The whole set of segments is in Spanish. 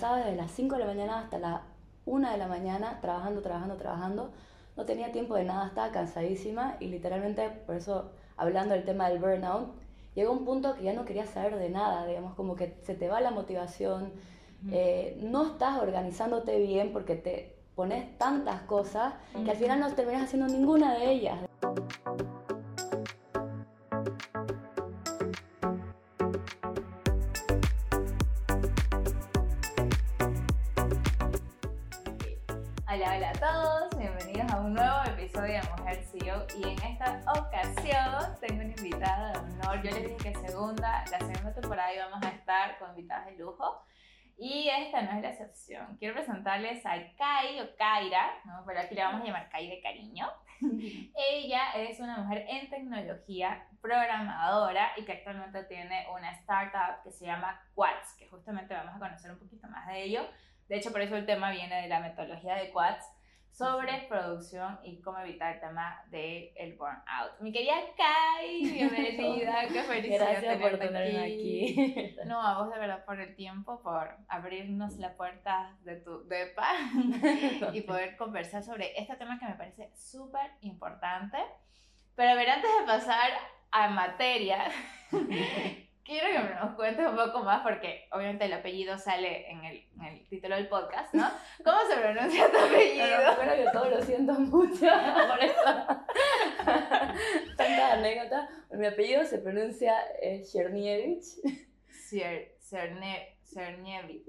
Estaba desde las 5 de la mañana hasta las 1 de la mañana trabajando, trabajando, trabajando. No tenía tiempo de nada, estaba cansadísima y literalmente, por eso hablando del tema del burnout, llegó un punto que ya no quería saber de nada, digamos, como que se te va la motivación, eh, no estás organizándote bien porque te pones tantas cosas que al final no terminas haciendo ninguna de ellas. De Mujer CEO y en esta ocasión tengo una invitada de honor. Yo les dije que segunda, la segunda temporada íbamos a estar con invitadas de lujo y esta no es la excepción. Quiero presentarles a Kai o Kaira, ¿no? pero aquí le vamos a llamar Kai de cariño. Ella es una mujer en tecnología, programadora y que actualmente tiene una startup que se llama Quads, que justamente vamos a conocer un poquito más de ello. De hecho, por eso el tema viene de la metodología de Quads sobre producción y cómo evitar el tema del el burnout. Mi querida Kai, bienvenida, qué felicidad Gracias por tenerme aquí. No, a vos de verdad por el tiempo, por abrirnos la puerta de tu depa y poder conversar sobre este tema que me parece súper importante. Pero a ver, antes de pasar a materia, quiero que nos cuentes un poco más, porque obviamente el apellido sale en el, en el título del podcast, ¿no? ¿Cómo se pronuncia tu apellido? Pero bueno, que todo lo siento mucho por eso. Tanta anécdota. Mi apellido se pronuncia eh, Chernievich. Cernievich.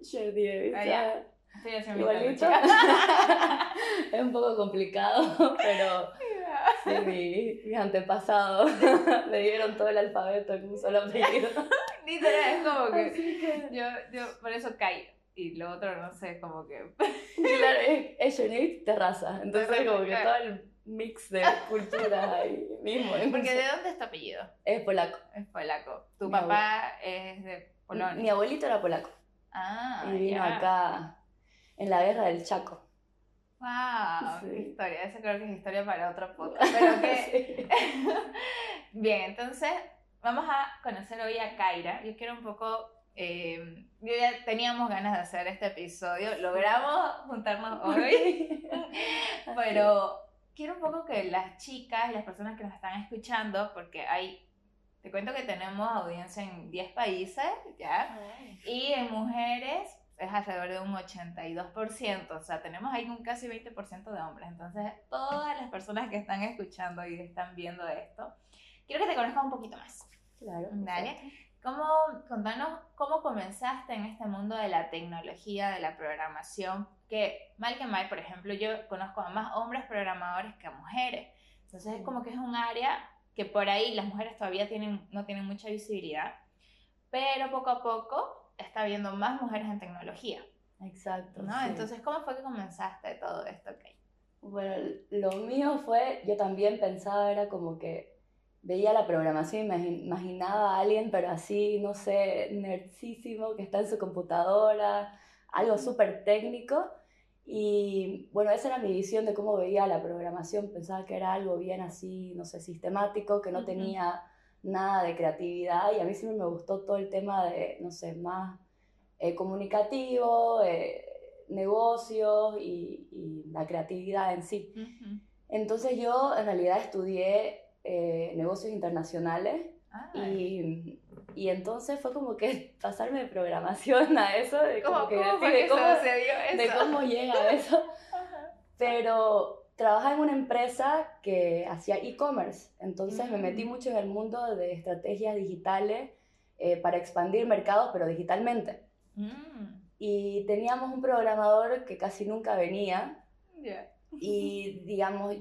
Chernievich. Ah. Haciendo Igualito. es un poco complicado, pero sí, mi- mis antepasados me dieron todo el alfabeto en un solo apellido. Literal, es como que que, yo, yo por eso caí. Y lo otro, no sé, como que... claro, es, es terraza. Entonces, Terraza, como que claro. todo el mix de culturas ahí mismo. Porque ¿de dónde es tu apellido? Es polaco. Es polaco. Tu Mi papá es de Polonia. Mi abuelito era polaco Ah, y vino ya. acá en la guerra del Chaco. Wow, Sí. qué historia. Esa creo que es historia para otro podcast. Pero que... Bien, entonces vamos a conocer hoy a Kaira. Yo quiero un poco... eh, yo ya teníamos ganas de hacer este episodio. Logramos juntarnos hoy. Pero quiero un poco que las chicas y las personas que nos están escuchando, porque hay... Te cuento que tenemos audiencia en 10 países, ¿ya? Y en mujeres es alrededor de un 82%, o sea, tenemos ahí un casi 20% de hombres. Entonces, todas las personas que están escuchando y están viendo esto, quiero que te conozcan un poquito más. Claro. Dale. exacto. ¿Cómo, contanos cómo comenzaste en este mundo de la tecnología, de la programación? Que mal que mal, por ejemplo, yo conozco a más hombres programadores que a mujeres. Entonces, es como que es un área que por ahí las mujeres todavía tienen, no tienen mucha visibilidad, pero poco a poco está habiendo más mujeres en tecnología, Exacto. ¿no? sí. Entonces, ¿cómo fue que comenzaste todo esto? Okay. Bueno, lo mío fue, yo también pensaba, era como que veía la programación imaginaba a alguien, pero así, no sé, nerdísimo, que está en su computadora, algo súper técnico. Y bueno, esa era mi visión de cómo veía la programación. Pensaba que era algo bien así, no sé, sistemático, que no Ujú. tenía nada de creatividad. Y a mí siempre me gustó todo el tema de, no sé, más eh, comunicativo, eh, negocios y, y la creatividad en sí. Entonces yo en realidad estudié eh, negocios internacionales Ah, y, y entonces fue como que pasarme de programación a eso, de ¿Cómo, como que cómo de cómo, sucedió de eso? cómo llega a eso. Pero trabajaba en una empresa que hacía e-commerce, entonces me metí mucho en el mundo de estrategias digitales eh, para expandir mercados, pero digitalmente. Mm, Y teníamos un programador que casi nunca venía, ya. y digamos,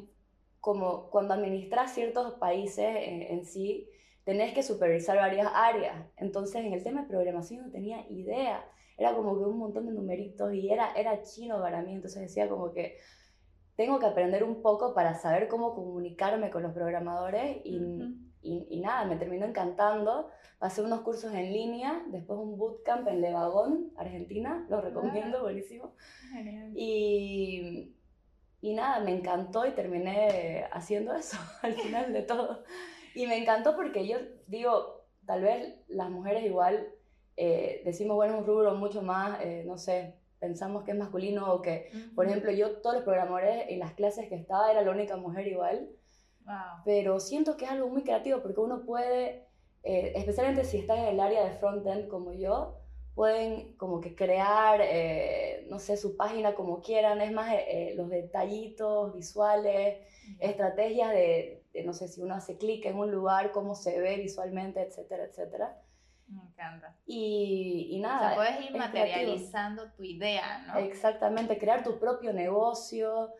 como cuando administras ciertos países en, en sí, tenés que supervisar varias áreas. Entonces, en el tema de programación no tenía idea. Era como que un montón de numeritos y era, era chino para mí. Entonces decía como que tengo que aprender un poco para saber cómo comunicarme con los programadores y, y, y nada, me terminó encantando. Pasé unos cursos en línea, después un bootcamp en Levagón, Argentina, lo recomiendo, Ah. buenísimo. Genial. Y, y nada, me encantó y terminé haciendo eso al final de todo. Y me encantó porque yo digo, tal vez las mujeres igual eh, decimos, bueno, es un rubro mucho más, eh, no sé, pensamos que es masculino o que, por ejemplo, yo todos los programadores en las clases que estaba era la única mujer igual. Pero siento que es algo muy creativo porque uno puede, eh, especialmente si está en el área de frontend como yo, pueden como que crear, eh, no sé, su página como quieran, es más eh, los detallitos visuales, estrategias de, no sé, si uno hace clic en un lugar, cómo se ve visualmente, etcétera, etcétera. Me encanta. Y, y nada. O sea, puedes ir materializando tu idea, ¿no? Exactamente, crear tu propio negocio.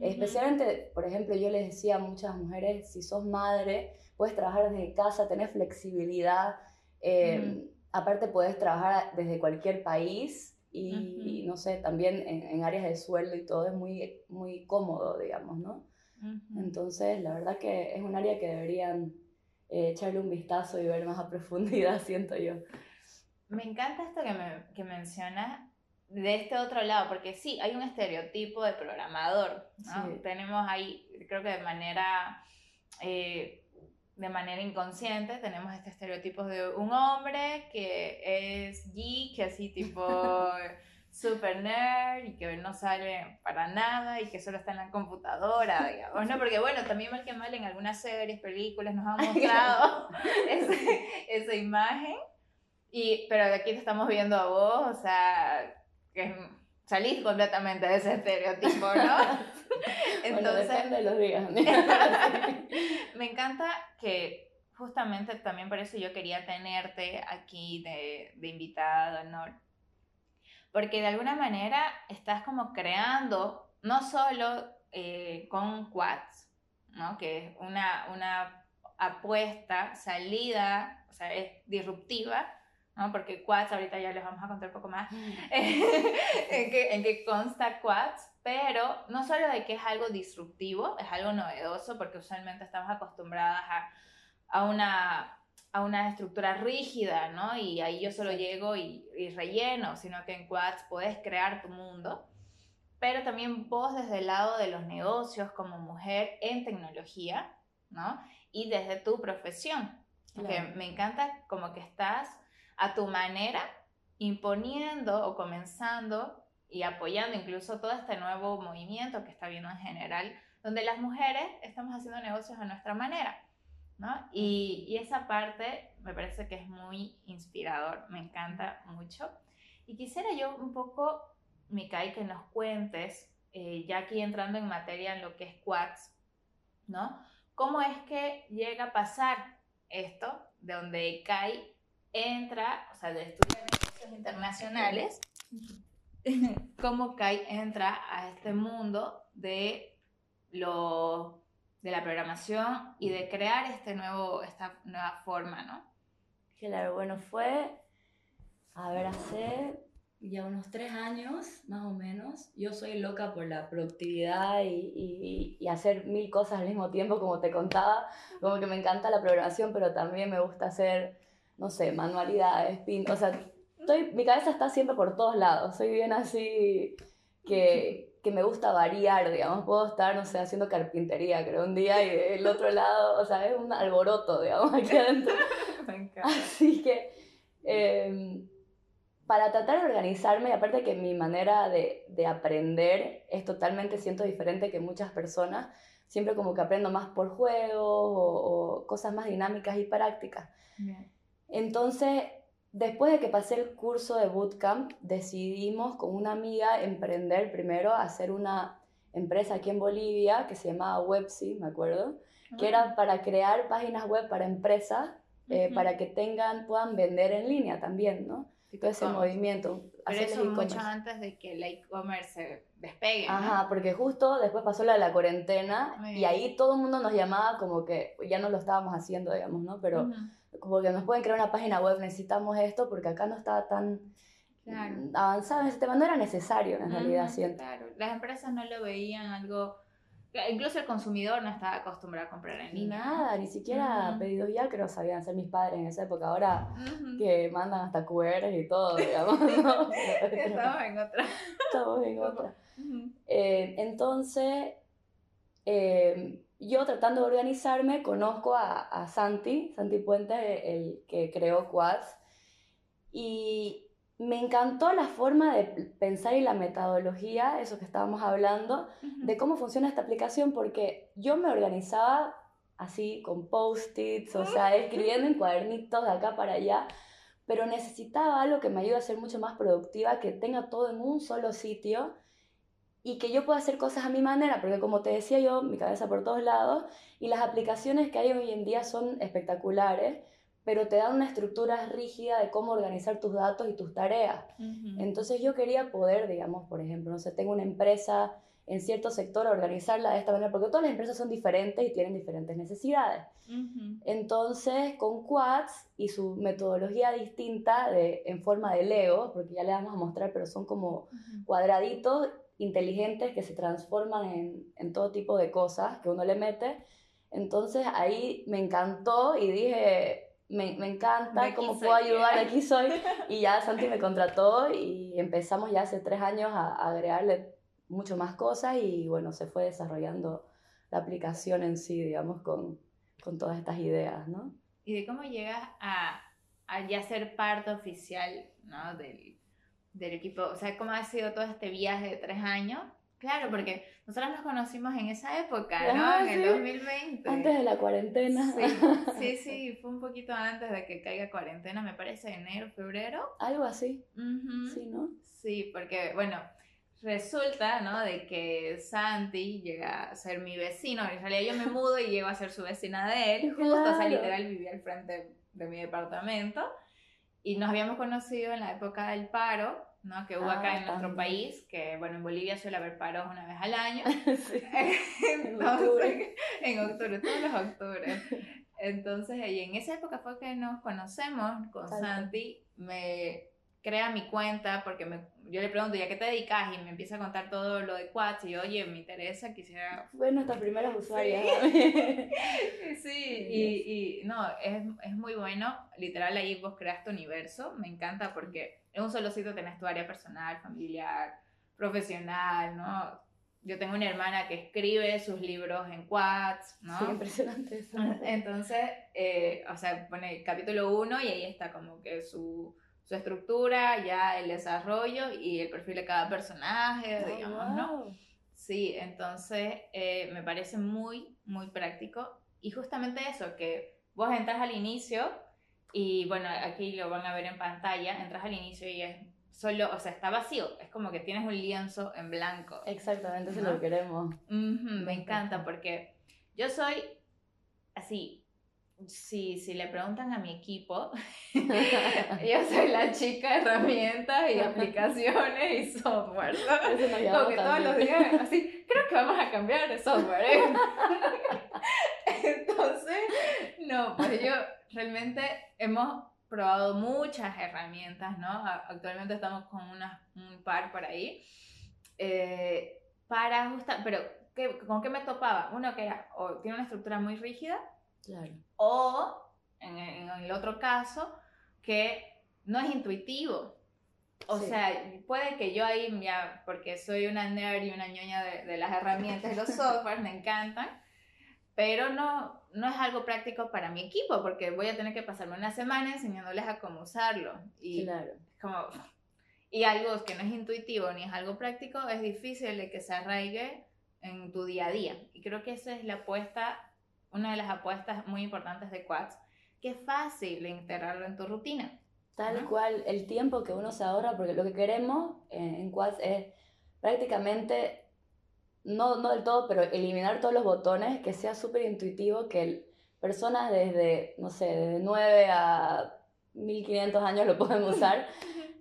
Especialmente, por ejemplo, yo les decía a muchas mujeres, si sos madre, puedes trabajar desde casa, tener flexibilidad. Eh, aparte, puedes trabajar desde cualquier país y, no sé, también en, en, áreas de sueldo y todo es muy, muy cómodo, digamos, ¿no? Entonces, la verdad que es un área que deberían eh, echarle un vistazo y ver más a profundidad, siento yo. Me encanta esto que, me, que mencionas de este otro lado, porque sí, hay un estereotipo de programador, ¿no? Tenemos ahí, creo que de manera, eh, de manera inconsciente, tenemos este estereotipo de un hombre que es geek, así tipo super nerd y que no sale para nada y que solo está en la computadora, digamos, ¿no? Porque bueno, también mal que mal en algunas series, películas nos han mostrado esa imagen, y, pero aquí te estamos viendo a vos, o sea, que salís completamente de ese estereotipo, ¿no? Entonces, depende de los días. me encanta que justamente también por eso yo quería tenerte aquí de, de invitada honor porque de alguna manera estás como creando, no solo eh, con Quads, ¿no? que es una, una apuesta, salida, o sea, es disruptiva, ¿no? porque Quads, ahorita ya les vamos a contar un poco más mm. en, qué, en qué consta Quads, pero no solo de que es algo disruptivo, es algo novedoso, porque usualmente estamos acostumbradas a, a una a una estructura rígida, ¿no? Y ahí yo solo llego y, relleno, sino que en Quads puedes crear tu mundo. Pero también vos desde el lado de los negocios como mujer en tecnología, ¿no? Y desde tu profesión. Que me encanta como que estás a tu manera imponiendo o comenzando y apoyando incluso todo este nuevo movimiento que está viendo en general, donde las mujeres estamos haciendo negocios a nuestra manera. ¿No? Y, esa parte me parece que es muy inspirador, me encanta mucho. Y quisiera yo un poco, Mikai, que nos cuentes, eh, ya aquí entrando en materia en lo que es Quads, ¿no? ¿Cómo es que llega a pasar esto, de donde Kai entra, o sea, de estudiar negocios internacionales, cómo Kai entra a este mundo de los de la programación y de crear este nuevo, esta nueva forma, ¿no? Claro, bueno, fue, a ver, hace ya unos tres años, más o menos. Yo soy loca por la productividad y, y, hacer mil cosas al mismo tiempo, como te contaba. Como que me encanta la programación, pero también me gusta hacer, no sé, manualidades, pin... O sea, estoy, mi cabeza está siempre por todos lados. Soy bien así que, que me gusta variar, digamos, puedo estar, no sé, haciendo carpintería, creo, un día y el otro lado, o sea, es un alboroto, digamos, aquí adentro. Así que, em, para tratar de organizarme, y aparte que mi manera de, de, aprender es totalmente, siento, diferente que muchas personas, siempre como que aprendo más por juegos o, cosas más dinámicas y prácticas. Entonces, Después de que pasé el curso de bootcamp, decidimos con una amiga emprender primero, hacer una empresa aquí en Bolivia que se llamaba Websy, me acuerdo, que era ah. para crear páginas web para empresas, eh, para que tengan, puedan vender en línea también, ¿no? Todo ese movimiento. Pero eso mucho antes de que el e-commerce despegue. Ajá, porque justo después pasó la de la cuarentena y ahí todo el mundo nos llamaba como que ya no lo estábamos haciendo, digamos, ¿no? Pero como que nos pueden crear una página web, necesitamos esto, porque acá no estaba tan avanzado en ese tema, no era necesario en realidad, siento. Claro, las empresas no lo veían algo, incluso el consumidor no estaba acostumbrado a comprar en línea. Nada, ni siquiera pedidos ya creo sabían hacer mis padres en esa época, ahora que mandan hasta QR y todo, digamos. Estamos en otra. Estamos en otra. Eh, entonces, eh, yo tratando de organizarme, conozco a, a Santi, Santi Puente, el que creó Quads, y me encantó la forma de pensar y la metodología, eso que estábamos hablando, de cómo funciona esta aplicación, porque yo me organizaba así con post-its, o sea, escribiendo en cuadernitos de acá para allá, pero necesitaba algo que me ayude a ser mucho más productiva, que tenga todo en un solo sitio y que yo pueda hacer cosas a mi manera, porque como te decía yo, mi cabeza por todos lados, y las aplicaciones que hay hoy en día son espectaculares, pero te dan una estructura rígida de cómo organizar tus datos y tus tareas. Entonces yo quería poder, digamos, por ejemplo, no sé, tengo una empresa en cierto sector, organizarla de esta manera, porque todas las empresas son diferentes y tienen diferentes necesidades. Entonces, con Quads y su metodología distinta de, en forma de Lego, porque ya le vamos a mostrar, pero son como cuadraditos inteligentes que se transforman en, en todo tipo de cosas que uno le mete. Entonces ahí me encantó y dije, me, me encanta, cómo puedo ayudar, aquí soy. Y ya Santi me contrató y empezamos ya hace tres años a, agregarle mucho más cosas y bueno, se fue desarrollando la aplicación en sí, digamos, con, con todas estas ideas, ¿no? ¿Y de cómo llegas a, a ya ser parte oficial ¿no? del, del equipo? O sea, ¿cómo ha sido todo este viaje de tres años? Claro, porque nosotros nos conocimos en esa época, ¿no? Ah, en el 2020. Antes de la cuarentena. Sí, sí, fue un poquito antes de que caiga cuarentena, me parece, enero, febrero. Algo así. Sí, ¿no? Sí, porque, bueno, resulta, ¿no? De que Santi llega a ser mi vecino. En realidad yo me mudo y llego a ser su vecina de él. Justo, o sea, literal vivía al frente de mi departamento. Y nos habíamos conocido en la época del paro ¿no? que hubo acá ah, en nuestro país, que bueno, en Bolivia suele haber paros una vez al año. Entonces, en octubre, todos los octubres. Entonces, y en esa época fue que nos conocemos con Santi, me crea mi cuenta porque me, yo le pregunto, ¿ya qué te dedicas? Y me empieza a contar todo lo de Quats y oye, me interesa, quisiera... Fue nuestra primera usuaria. Sí, y, y, no, es, es muy bueno, literal ahí vos creas tu universo, me encanta porque en un solo sitio tenés tu área personal, familiar, profesional, ¿no? Yo tengo una hermana que escribe sus libros en Quats, ¿no? Sí, impresionante eso. Entonces, eh, o sea, pone capítulo 1 y ahí está como que su su estructura, ya el desarrollo y el perfil de cada personaje, oh, digamos, ¿no? Sí, entonces eh, me parece muy, muy práctico. Y justamente eso, que vos entras al inicio y bueno, aquí lo van a ver en pantalla, entras al inicio y es solo, o sea, está vacío, es como que tienes un lienzo en blanco. Exactamente, eso es lo que queremos. me encanta porque yo soy así, si, si le preguntan a mi equipo, yo soy la chica de herramientas y aplicaciones y software. Como que todos los días, así, creo que vamos a cambiar de software. ¿eh? Entonces, no, pues yo realmente hemos probado muchas herramientas, ¿no? Actualmente estamos con unas, un par por ahí. Eh, para ajustar, pero ¿qué, ¿con qué me topaba? Uno que era, o tiene una estructura muy rígida, o, en, el otro caso, que no es intuitivo. O sea, puede que yo ahí, ya, porque soy una nerd y una ñoña de, las herramientas y los softwares, me encantan, pero no, no es algo práctico para mi equipo, porque voy a tener que pasarme una semana enseñándoles a cómo usarlo. Y, claro. como, y algo que no es intuitivo ni es algo práctico, es difícil de que se arraigue en tu día a día. Y creo que esa es la apuesta una de las apuestas muy importantes de Quads, que es fácil integrarlo en tu rutina. Tal cual, el tiempo que uno se ahorra, porque lo que queremos en, Quads es prácticamente, no, no del todo, pero eliminar todos los botones, que sea súper intuitivo, que personas desde, no sé, desde 9 a 1500 años lo pueden usar.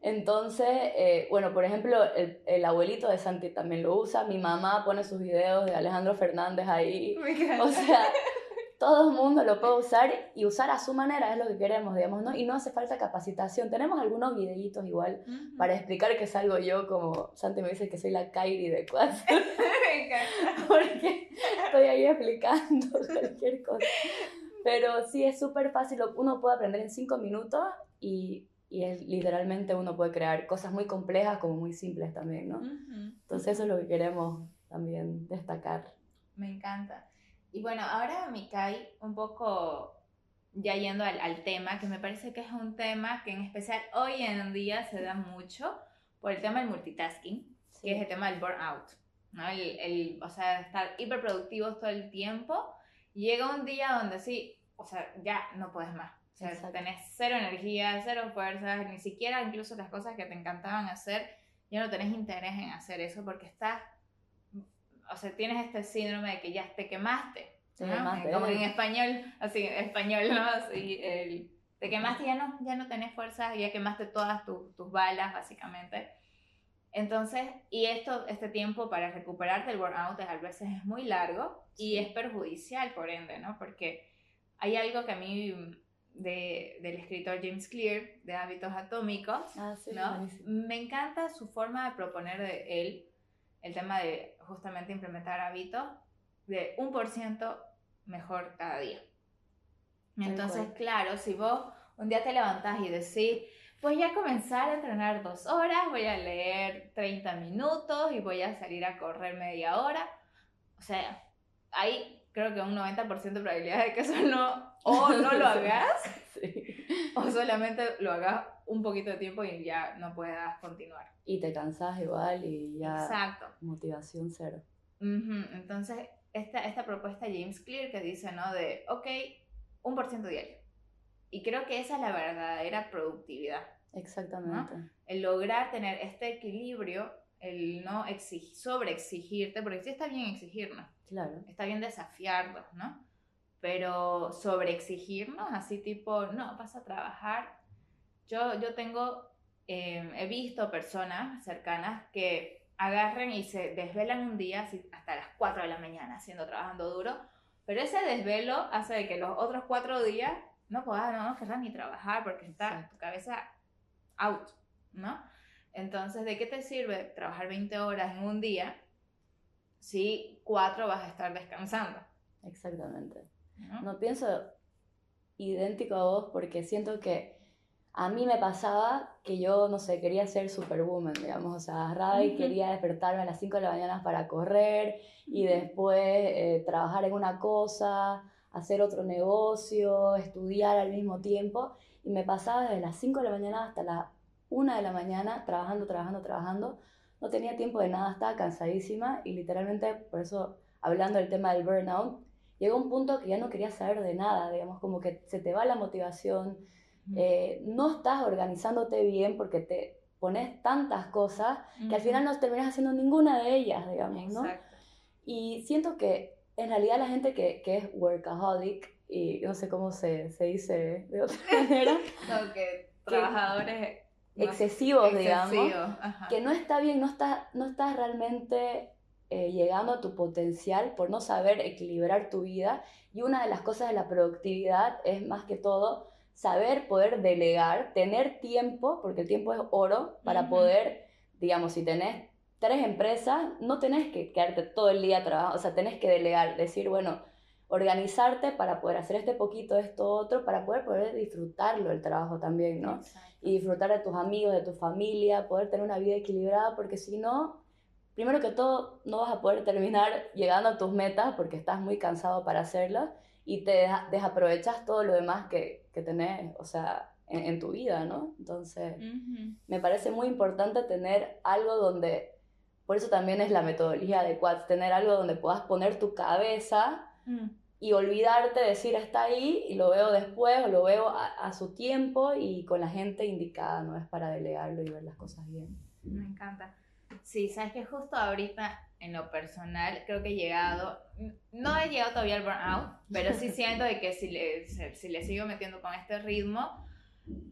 Entonces, eh, bueno, por ejemplo, el, el, abuelito de Santi también lo usa, mi mamá pone sus videos de Alejandro Fernández ahí. O sea, todo el mundo lo puede usar y usar a su manera es lo que queremos, digamos, ¿no? Y no hace falta capacitación. Tenemos algunos videitos igual para explicar que salgo yo, como Santi me dice que soy la Kairi de Quads. Porque estoy ahí explicando cualquier cosa. Pero sí, es súper fácil, uno puede aprender en cinco minutos y, y es, literalmente uno puede crear cosas muy complejas como muy simples también, ¿no? Entonces eso es lo que queremos también destacar. Me encanta. Y bueno, ahora cae un poco ya yendo al, al, tema, que me parece que es un tema que en especial hoy en día se da mucho por el tema del multitasking, que es el tema del burnout, ¿no? El, el, o sea, estar hiperproductivos todo el tiempo. Llega un día donde sí, o sea, ya no puedes más. O sea, tenés cero energía, cero fuerzas, ni siquiera incluso las cosas que te encantaban hacer, ya no tenés interés en hacer eso porque estás, o sea, tienes este síndrome de que ya te quemaste como en español, así, español, ¿no? Así, el, te quemaste, ya no, ya no tenés fuerza, ya quemaste todas tus balas, básicamente. Entonces, y esto, este tiempo para recuperarte del burnout a veces es muy largo y es perjudicial, por ende, ¿no? Porque hay algo que a mí, de, del escritor James Clear, de Hábitos Atómicos, ah, sí, ¿no? Me encanta su forma de proponer de él el tema de justamente implementar hábitos de un por ciento mejor cada día. Entonces, claro, si vos un día te levantás y decís, voy a comenzar a entrenar dos horas, voy a leer 30 minutos y voy a salir a correr media hora, o sea, hay creo que un 90% de probabilidad de que eso no, o no lo hagas, o solamente lo hagas un poquito de tiempo y ya no puedas continuar. Y te cansas igual y ya... Exacto. Motivación cero. Entonces, esta, esta propuesta James Clear que dice, ¿no? De, ok, un por ciento diario. Y creo que esa es la verdadera productividad. Exactamente. El lograr tener este equilibrio, el no exigir, sobre exigirte, porque sí está bien exigirnos. Claro. Está bien desafiarnos, ¿no? Pero sobre exigirnos, así tipo, no, vas a trabajar. Yo, yo tengo, eh, he visto personas cercanas que agarren y se desvelan un día hasta las 4 de la mañana haciendo, trabajando duro, pero ese desvelo hace de que los otros cuatro días no puedas, no querrás ni trabajar porque está tu cabeza out, ¿no? Entonces, ¿de qué te sirve trabajar 20 horas en un día si cuatro vas a estar descansando? Exactamente. no pienso idéntico a vos porque siento que a mí me pasaba que yo, no sé, quería ser superwoman, digamos, o sea, agarraba y quería despertarme a las 5 de la mañana para correr y después eh, trabajar en una cosa, hacer otro negocio, estudiar al mismo tiempo. Y me pasaba desde las 5 de la mañana hasta las 1 de la mañana trabajando, trabajando, trabajando. No tenía tiempo de nada, estaba cansadísima y literalmente, por eso, hablando del tema del burnout, llegó un punto que ya no quería saber de nada, digamos, como que se te va la motivación, eh, no estás organizándote bien porque te pones tantas cosas que al final no terminas haciendo ninguna de ellas, digamos, ¿no? Y siento que en realidad la gente que, que es workaholic, y no sé cómo se, se dice de otra manera, no, que trabajadores excesivos, digamos, que no está bien, no estás no está realmente eh, llegando a tu potencial por no saber equilibrar tu vida. Y una de las cosas de la productividad es más que todo saber poder delegar, tener tiempo, porque el tiempo es oro, para poder, digamos, si tenés tres empresas, no tenés que quedarte todo el día trabajando, o sea, tenés que delegar, decir, bueno, organizarte para poder hacer este poquito, esto, otro, para poder poder disfrutarlo el trabajo también, ¿no? Y disfrutar de tus amigos, de tu familia, poder tener una vida equilibrada, porque si no, primero que todo, no vas a poder terminar llegando a tus metas porque estás muy cansado para hacerlas y te desaprovechas todo lo demás que, que tenés, o sea, en, tu vida, ¿no? Entonces, me parece muy importante tener algo donde, por eso también es la metodología de Quads, tener algo donde puedas poner tu cabeza mm. y olvidarte, decir, está ahí y lo veo después o lo veo a, a su tiempo y con la gente indicada, no es para delegarlo y ver las cosas bien. Me encanta. Sí, sabes que justo ahorita en lo personal, creo que he llegado, no he llegado todavía al burnout, pero sí siento de que si le, si le sigo metiendo con este ritmo,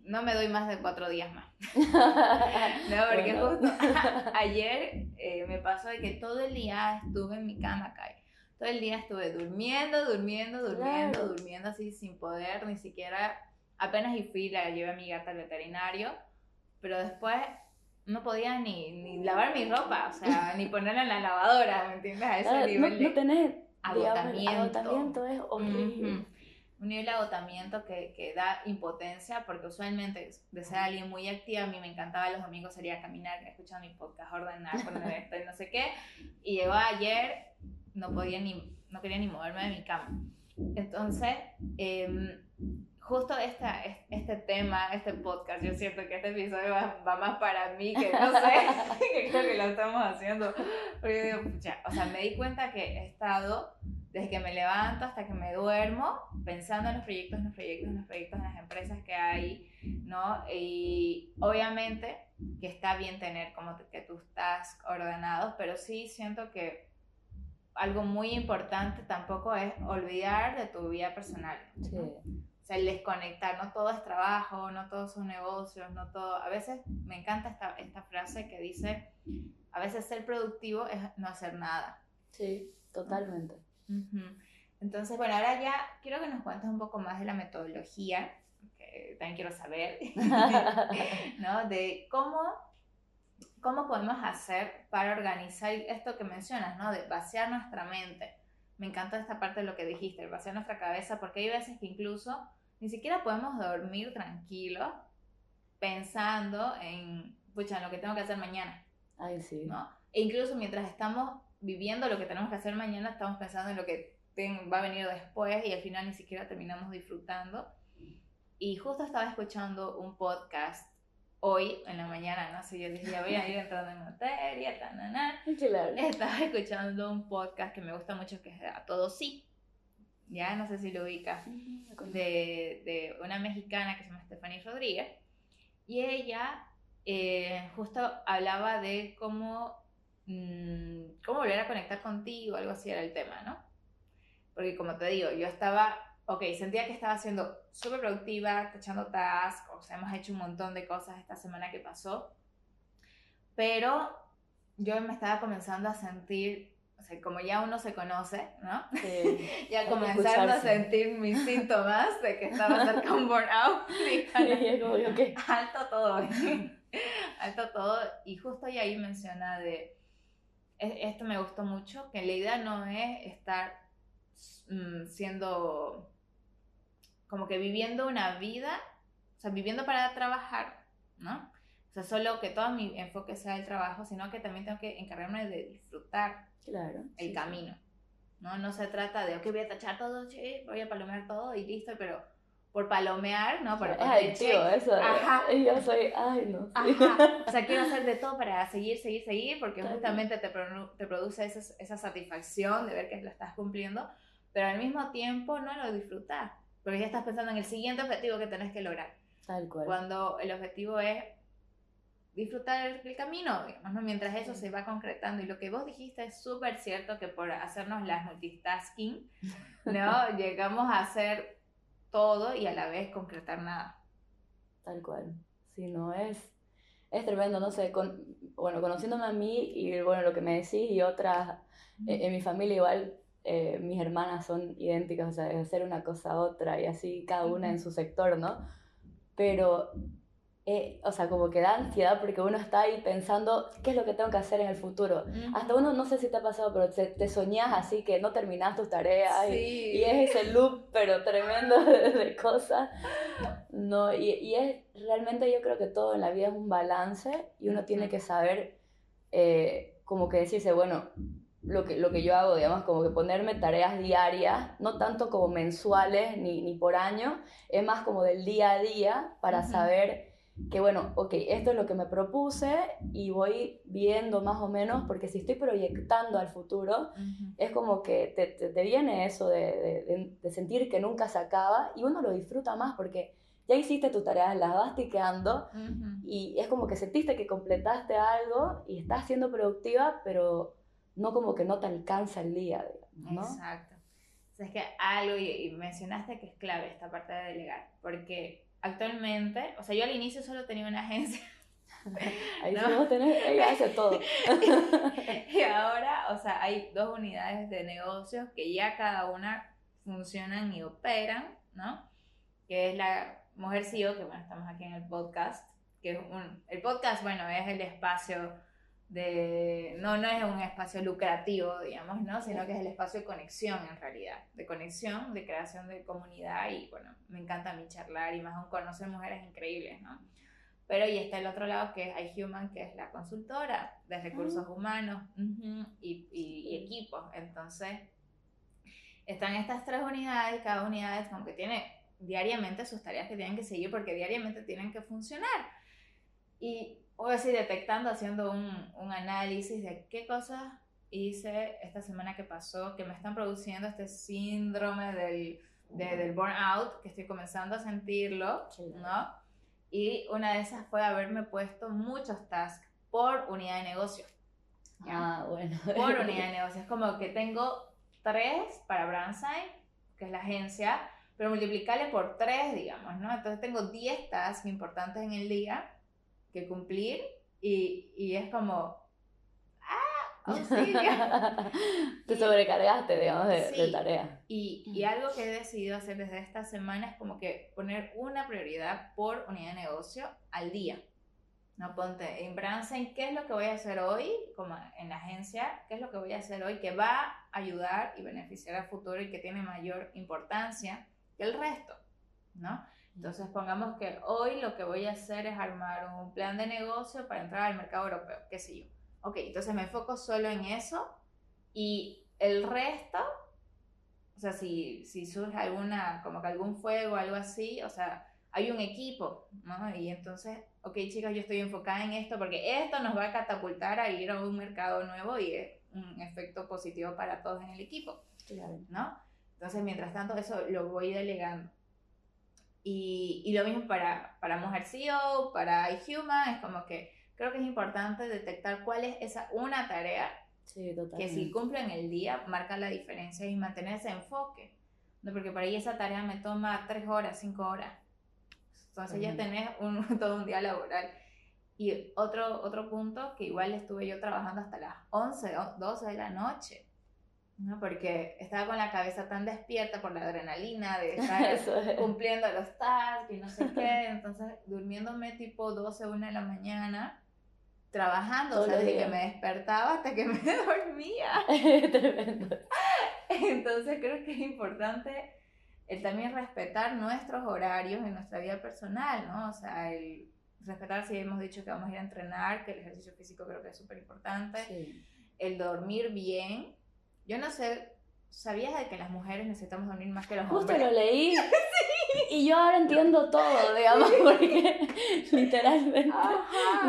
no me doy más de cuatro días más. no, porque justo ayer eh, me pasó de que todo el día estuve en mi cama, Kai. Todo el día estuve durmiendo, durmiendo, durmiendo, durmiendo así sin poder, ni siquiera, apenas y fui, la llevé a mi gata al veterinario, pero después no podía ni, ni lavar mi ropa, o sea, ni ponerla en la lavadora, ¿me entiendes? A ese nivel no, no tenés, agotamiento. agotamiento es horrible. Un nivel de agotamiento que, que, da impotencia, porque usualmente de ser alguien muy activa, a mí me encantaba los domingos salir a caminar, escuchar mi podcast, ordenar, poner esto y no sé qué, y llegó ayer, no podía ni, no quería ni moverme de mi cama. Entonces, eh, justo esta, este tema, este podcast, yo siento que este episodio va, más para mí que no sé, que creo que lo estamos haciendo. Pero yo digo, ya, o sea, me di cuenta que he estado desde que me levanto hasta que me duermo, pensando en los proyectos, en los proyectos, en los proyectos, en las empresas que hay, ¿no? Y obviamente que está bien tener como que tus tasks ordenados, pero sí siento que algo muy importante tampoco es olvidar de tu vida personal. Sí. O sea, el desconectar, no todo es trabajo, no todo son negocios, no todo... A veces me encanta esta, esta frase que dice, a veces ser productivo es no hacer nada. Sí, totalmente. Entonces, bueno, ahora ya quiero que nos cuentes un poco más de la metodología, que también quiero saber, ¿no? De cómo, cómo podemos hacer para organizar esto que mencionas, ¿no? De vaciar nuestra mente. Me encanta esta parte de lo que dijiste, vaciar nuestra cabeza, porque hay veces que incluso ni siquiera podemos dormir tranquilos pensando en, pucha, en lo que tengo que hacer mañana. Ay, sí. ¿no? E incluso mientras estamos viviendo lo que tenemos que hacer mañana, estamos pensando en lo que va a venir después y al final ni siquiera terminamos disfrutando. Y justo estaba escuchando un podcast hoy en la mañana, no sé, yo dije, voy a ir entrando en materia, tanana. Claro. Estaba escuchando un podcast que me gusta mucho que es A Todo Sí. Ya no sé si lo ubicas, de, de una mexicana que se llama Stephanie Rodríguez. Y ella eh, justo hablaba de cómo Mm, cómo volver a conectar contigo, algo así era el tema, ¿no? Porque como te digo, yo estaba, ok, sentía que estaba siendo súper productiva, echando tasks, o sea, hemos hecho un montón de cosas esta semana que pasó, pero yo me estaba comenzando a sentir, o sea, como ya uno se conoce, ¿no? Sí, ya comenzando a sentir mis síntomas de que estaba cerca un burnout. Sí, yo, Alto todo, alto todo, y justo ahí menciona de esto me gustó mucho, que la idea no es estar mm, siendo como que viviendo una vida, o sea, viviendo para trabajar, ¿no? O sea, solo que todo mi enfoque sea el trabajo, sino que también tengo que encargarme de disfrutar claro, el camino. ¿no? No se trata de, ok, voy a tachar todo, voy a palomear todo y listo, pero por palomear, ¿no? Por, es adictivo eso. Ajá. Yo soy, ay, no. Ajá. O sea, quiero hacer de todo para seguir, seguir, seguir, porque justamente te, te produce esa, esa, satisfacción de ver que lo estás cumpliendo, pero al mismo tiempo no lo disfrutas, porque ya estás pensando en el siguiente objetivo que tenés que lograr. Tal cual. Cuando el objetivo es disfrutar el, camino, digamos, ¿no? mientras eso se va concretando. Y lo que vos dijiste es súper cierto que por hacernos las multitasking, ¿no? Llegamos a hacer todo y a la vez concretar nada. Tal cual. Si no es, es tremendo, no sé, con, bueno, conociéndome a mí y bueno, lo que me decís y otras, eh, en mi familia igual, eh, mis hermanas son idénticas, o sea, de hacer una cosa a otra y así cada una en su sector, ¿no? Pero eh, o sea, como que da ansiedad porque uno está ahí pensando qué es lo que tengo que hacer en el futuro. Hasta uno, no sé si te ha pasado, pero te, te soñás así que no terminas tus tareas y, es ese loop, pero tremendo de, cosas. No, y, y, es realmente yo creo que todo en la vida es un balance y uno tiene que saber eh, como que decirse, bueno, lo que, lo que yo hago, digamos, como que ponerme tareas diarias, no tanto como mensuales ni, ni por año, es más como del día a día para saber que bueno, ok, esto es lo que me propuse y voy viendo más o menos, porque si estoy proyectando al futuro, es como que te, te, viene eso de, de, sentir que nunca se acaba y uno lo disfruta más porque ya hiciste tu tarea, las vas tiqueando y es como que sentiste que completaste algo y estás siendo productiva, pero no como que no te alcanza el día, ¿no? Exacto. O sea, es que algo, y mencionaste que es clave esta parte de delegar, porque actualmente, o sea, yo al inicio solo tenía una agencia. Ahí ¿no? tener, ella hace todo. y ahora, o sea, hay dos unidades de negocios que ya cada una funcionan y operan, ¿no? Que es la Mujer CEO, que bueno, estamos aquí en el podcast, que es un, el podcast, bueno, es el espacio de, no, no es un espacio lucrativo, digamos, ¿no? Sino que es el espacio de conexión en realidad, de conexión, de creación de comunidad y bueno, me encanta a mí charlar y más aún conocer mujeres increíbles, ¿no? Pero y está el otro lado que es iHuman, que es la consultora de recursos humanos y, y, equipos. Entonces, están estas tres unidades, cada unidad es como que tiene diariamente sus tareas que tienen que seguir porque diariamente tienen que funcionar. Y o así detectando, haciendo un, un análisis de qué cosas hice esta semana que pasó que me están produciendo este síndrome del, del burnout, que estoy comenzando a sentirlo, ¿no? Y una de esas fue haberme puesto muchos tasks por unidad de negocio. Ah, bueno. Por unidad de negocio. Es como que tengo tres para Brandsign, que es la agencia, pero multiplicarle por tres, digamos, ¿no? Entonces tengo 10 tasks importantes en el día que cumplir y, y es como, ¡ah! ¡Auxilio! Te sobrecargaste, digamos, de, de tarea. Y, y, algo que he decidido hacer desde esta semana es como que poner una prioridad por unidad de negocio al día. No ponte en Bransen, ¿qué es lo que voy a hacer hoy? Como en la agencia, ¿qué es lo que voy a hacer hoy que va a ayudar y beneficiar al futuro y que tiene mayor importancia que el resto? ¿No? Entonces pongamos que hoy lo que voy a hacer es armar un plan de negocio para entrar al mercado europeo, qué sé yo. Ok, entonces me enfoco solo en eso y el resto, o sea, si, si surge alguna, como que algún fuego algo así, o sea, hay un equipo, ¿no? Y entonces, ok chicas, yo estoy enfocada en esto porque esto nos va a catapultar a ir a un mercado nuevo y es un efecto positivo para todos en el equipo, ¿no? Entonces, mientras tanto, eso lo voy delegando. Y, y, lo mismo para, para Mujer CEO, para iHuman, es como que creo que es importante detectar cuál es esa una tarea que si cumple en el día marca la diferencia y mantener ese enfoque. ¿no? Porque por ahí esa tarea me toma tres horas, cinco horas. Entonces ya tenés un, todo un día laboral. Y otro, otro punto que igual estuve yo trabajando hasta las 11, 12 de la noche. ¿No? Porque estaba con la cabeza tan despierta por la adrenalina de estar cumpliendo los tasks y no sé qué. Entonces, durmiéndome tipo 12, 1 de la mañana, trabajando, o sea, desde que me despertaba hasta que me dormía. Tremendo. Entonces, creo que es importante el también respetar nuestros horarios en nuestra vida personal, ¿no? O sea, el respetar si hemos dicho que vamos a ir a entrenar, que el ejercicio físico creo que es súper importante. Sí. El dormir bien yo no sé, ¿sabías de que las mujeres necesitamos dormir más que los hombres? Justo lo leí. Y yo ahora entiendo todo, digamos, porque literalmente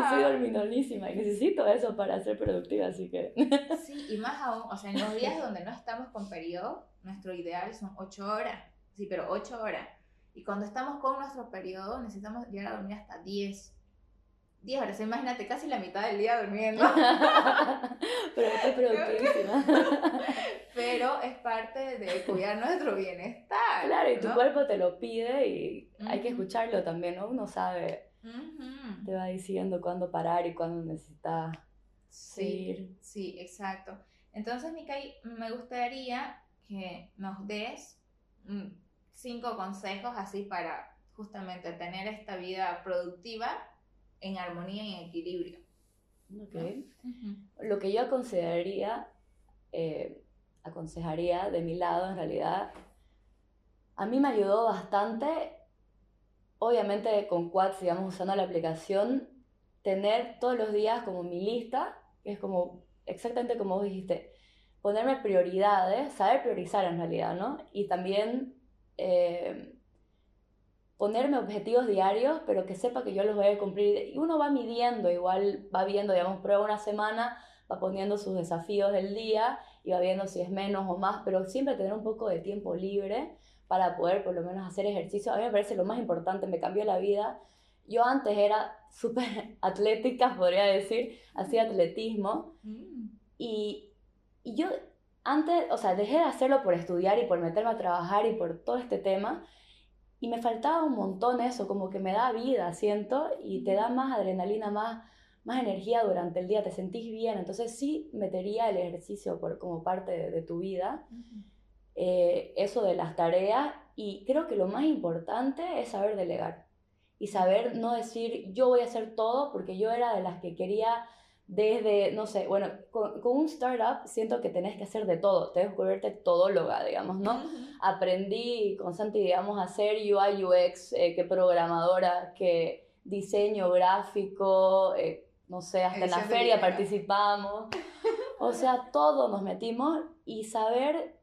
estoy dormidolísima y necesito eso para ser productiva, así que... Sí, y más aún, o sea, en los días donde no estamos con periodo, nuestro ideal son 8 horas, sí, pero 8 horas. Y cuando estamos con nuestro periodo, necesitamos llegar a dormir hasta 10. 10 horas, imagínate, casi la mitad del día durmiendo. Pero estoy productísima. Pero es parte de cuidar nuestro bienestar. Claro, y tu cuerpo te lo pide y hay que escucharlo también, ¿no? Uno sabe, te va diciendo cuándo parar y cuándo necesitas sí, Sí, exacto. Entonces, Mikai, me gustaría que nos des mm, cinco consejos así para justamente tener esta vida productiva en armonía y en equilibrio. Okay. Lo que yo aconsejaría, eh, aconsejaría de mi lado en realidad, a mí me ayudó bastante, obviamente con Quad, sigamos usando la aplicación, tener todos los días como mi lista, que es como exactamente como vos dijiste, ponerme prioridades, saber priorizar en realidad, ¿no? Y también eh, ponerme objetivos diarios, pero que sepa que yo los voy a cumplir. Y uno va midiendo, igual va viendo, digamos, prueba una semana, va poniendo sus desafíos del día y va viendo si es menos o más, pero siempre tener un poco de tiempo libre para poder por lo menos hacer ejercicio. A mí me parece lo más importante, me cambió la vida. Yo antes era súper atlética, podría decir, hacía atletismo mm. y, y yo antes, o sea, dejé de hacerlo por estudiar y por meterme a trabajar y por todo este tema, y me faltaba un montón eso, como que me da vida, siento, y te da más adrenalina, más, más energía durante el día, te sentís bien. Entonces sí metería el ejercicio por, como parte de, tu vida, eh, eso de las tareas, y creo que lo más importante es saber delegar y saber no decir yo voy a hacer todo, porque yo era de las que quería desde, no sé, bueno, con, un startup siento que tenés que hacer de todo, que volverte todóloga, digamos, ¿no? Aprendí con Santi, digamos, a hacer UI, UX, eh, que programadora, que diseño gráfico, eh, no sé, hasta en la feria participamos. O sea, todo nos metimos y saber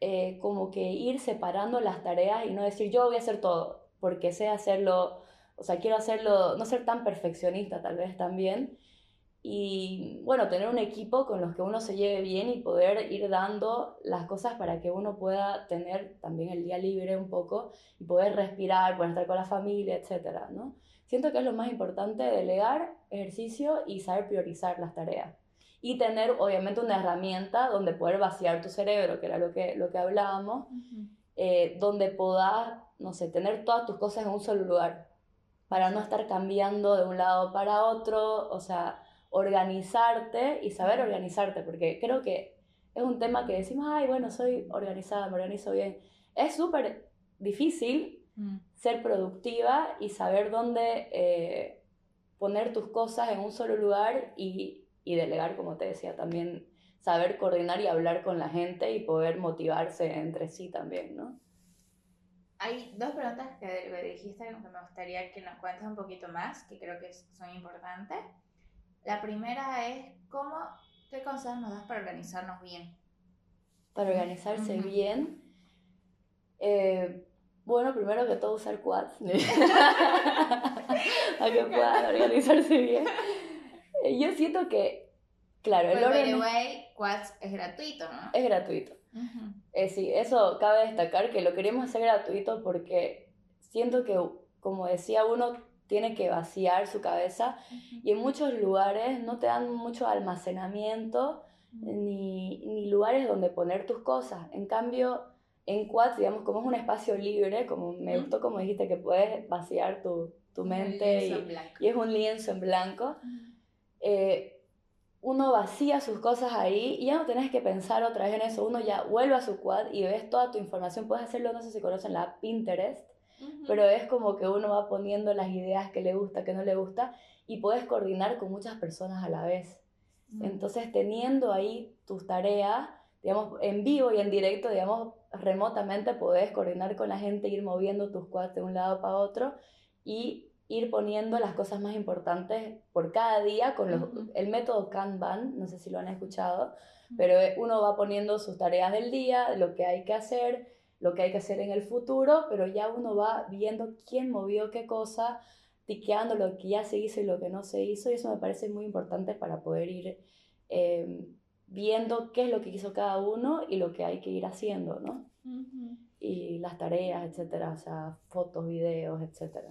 eh, como que ir separando las tareas y no decir yo voy a hacer todo, porque sé hacerlo, o sea, quiero hacerlo, no ser tan perfeccionista tal vez también. Y bueno, tener un equipo con los que uno se lleve bien y poder ir dando las cosas para que uno pueda tener también el día libre un poco y poder respirar, poder estar con la familia, etcétera, ¿no? Siento que es lo más importante, delegar ejercicio y saber priorizar las tareas. Y tener, obviamente, una herramienta donde poder vaciar tu cerebro, que era lo que, lo que hablábamos, eh, donde puedas, no sé, tener todas tus cosas en un solo lugar, para no estar cambiando de un lado para otro, o sea, organizarte y saber organizarte, porque creo que es un tema que decimos, ay, bueno, soy organizada, me organizo bien. Es súper difícil Mm. ser productiva y saber dónde eh, poner tus cosas en un solo lugar y, y, delegar, como te decía, también saber coordinar y hablar con la gente y poder motivarse entre sí también, ¿no? Hay dos preguntas que dijiste que me gustaría que nos cuentes un poquito más, que creo que son importantes. La primera es, ¿cómo, ¿qué consejos nos das para organizarnos bien? Para organizarse bien, eh, bueno, primero que todo usar quads. para que puedan organizarse bien. Yo siento que, claro, el orden... Way, quads es gratuito, ¿no? Es gratuito. Eh, sí, eso cabe destacar que lo queremos hacer gratuito porque siento que, como decía uno, tiene que vaciar su cabeza y en muchos lugares no te dan mucho almacenamiento ni, ni lugares donde poner tus cosas. En cambio, en Quads, digamos, como es un espacio libre, como me gustó como dijiste que puedes vaciar tu, tu mente y, y, es un lienzo en blanco, eh, uno vacía sus cosas ahí y ya no tenés que pensar otra vez en eso, uno ya vuelve a su quad y ves toda tu información, puedes hacerlo, no sé si conocen la Pinterest, pero es como que uno va poniendo las ideas que le gusta, que no le gusta y puedes coordinar con muchas personas a la vez. Entonces, teniendo ahí tus tareas, digamos, en vivo y en directo, digamos, remotamente podés coordinar con la gente, ir moviendo tus quads de un lado para otro y ir poniendo las cosas más importantes por cada día con el método Kanban, no sé si lo han escuchado, pero uno va poniendo sus tareas del día, lo que hay que hacer, lo que hay que hacer en el futuro, pero ya uno va viendo quién movió qué cosa, tiqueando lo que ya se hizo y lo que no se hizo, y eso me parece muy importante para poder ir eh, viendo qué es lo que hizo cada uno y lo que hay que ir haciendo, ¿no? Y las tareas, etcétera, o sea, fotos, videos, etcétera.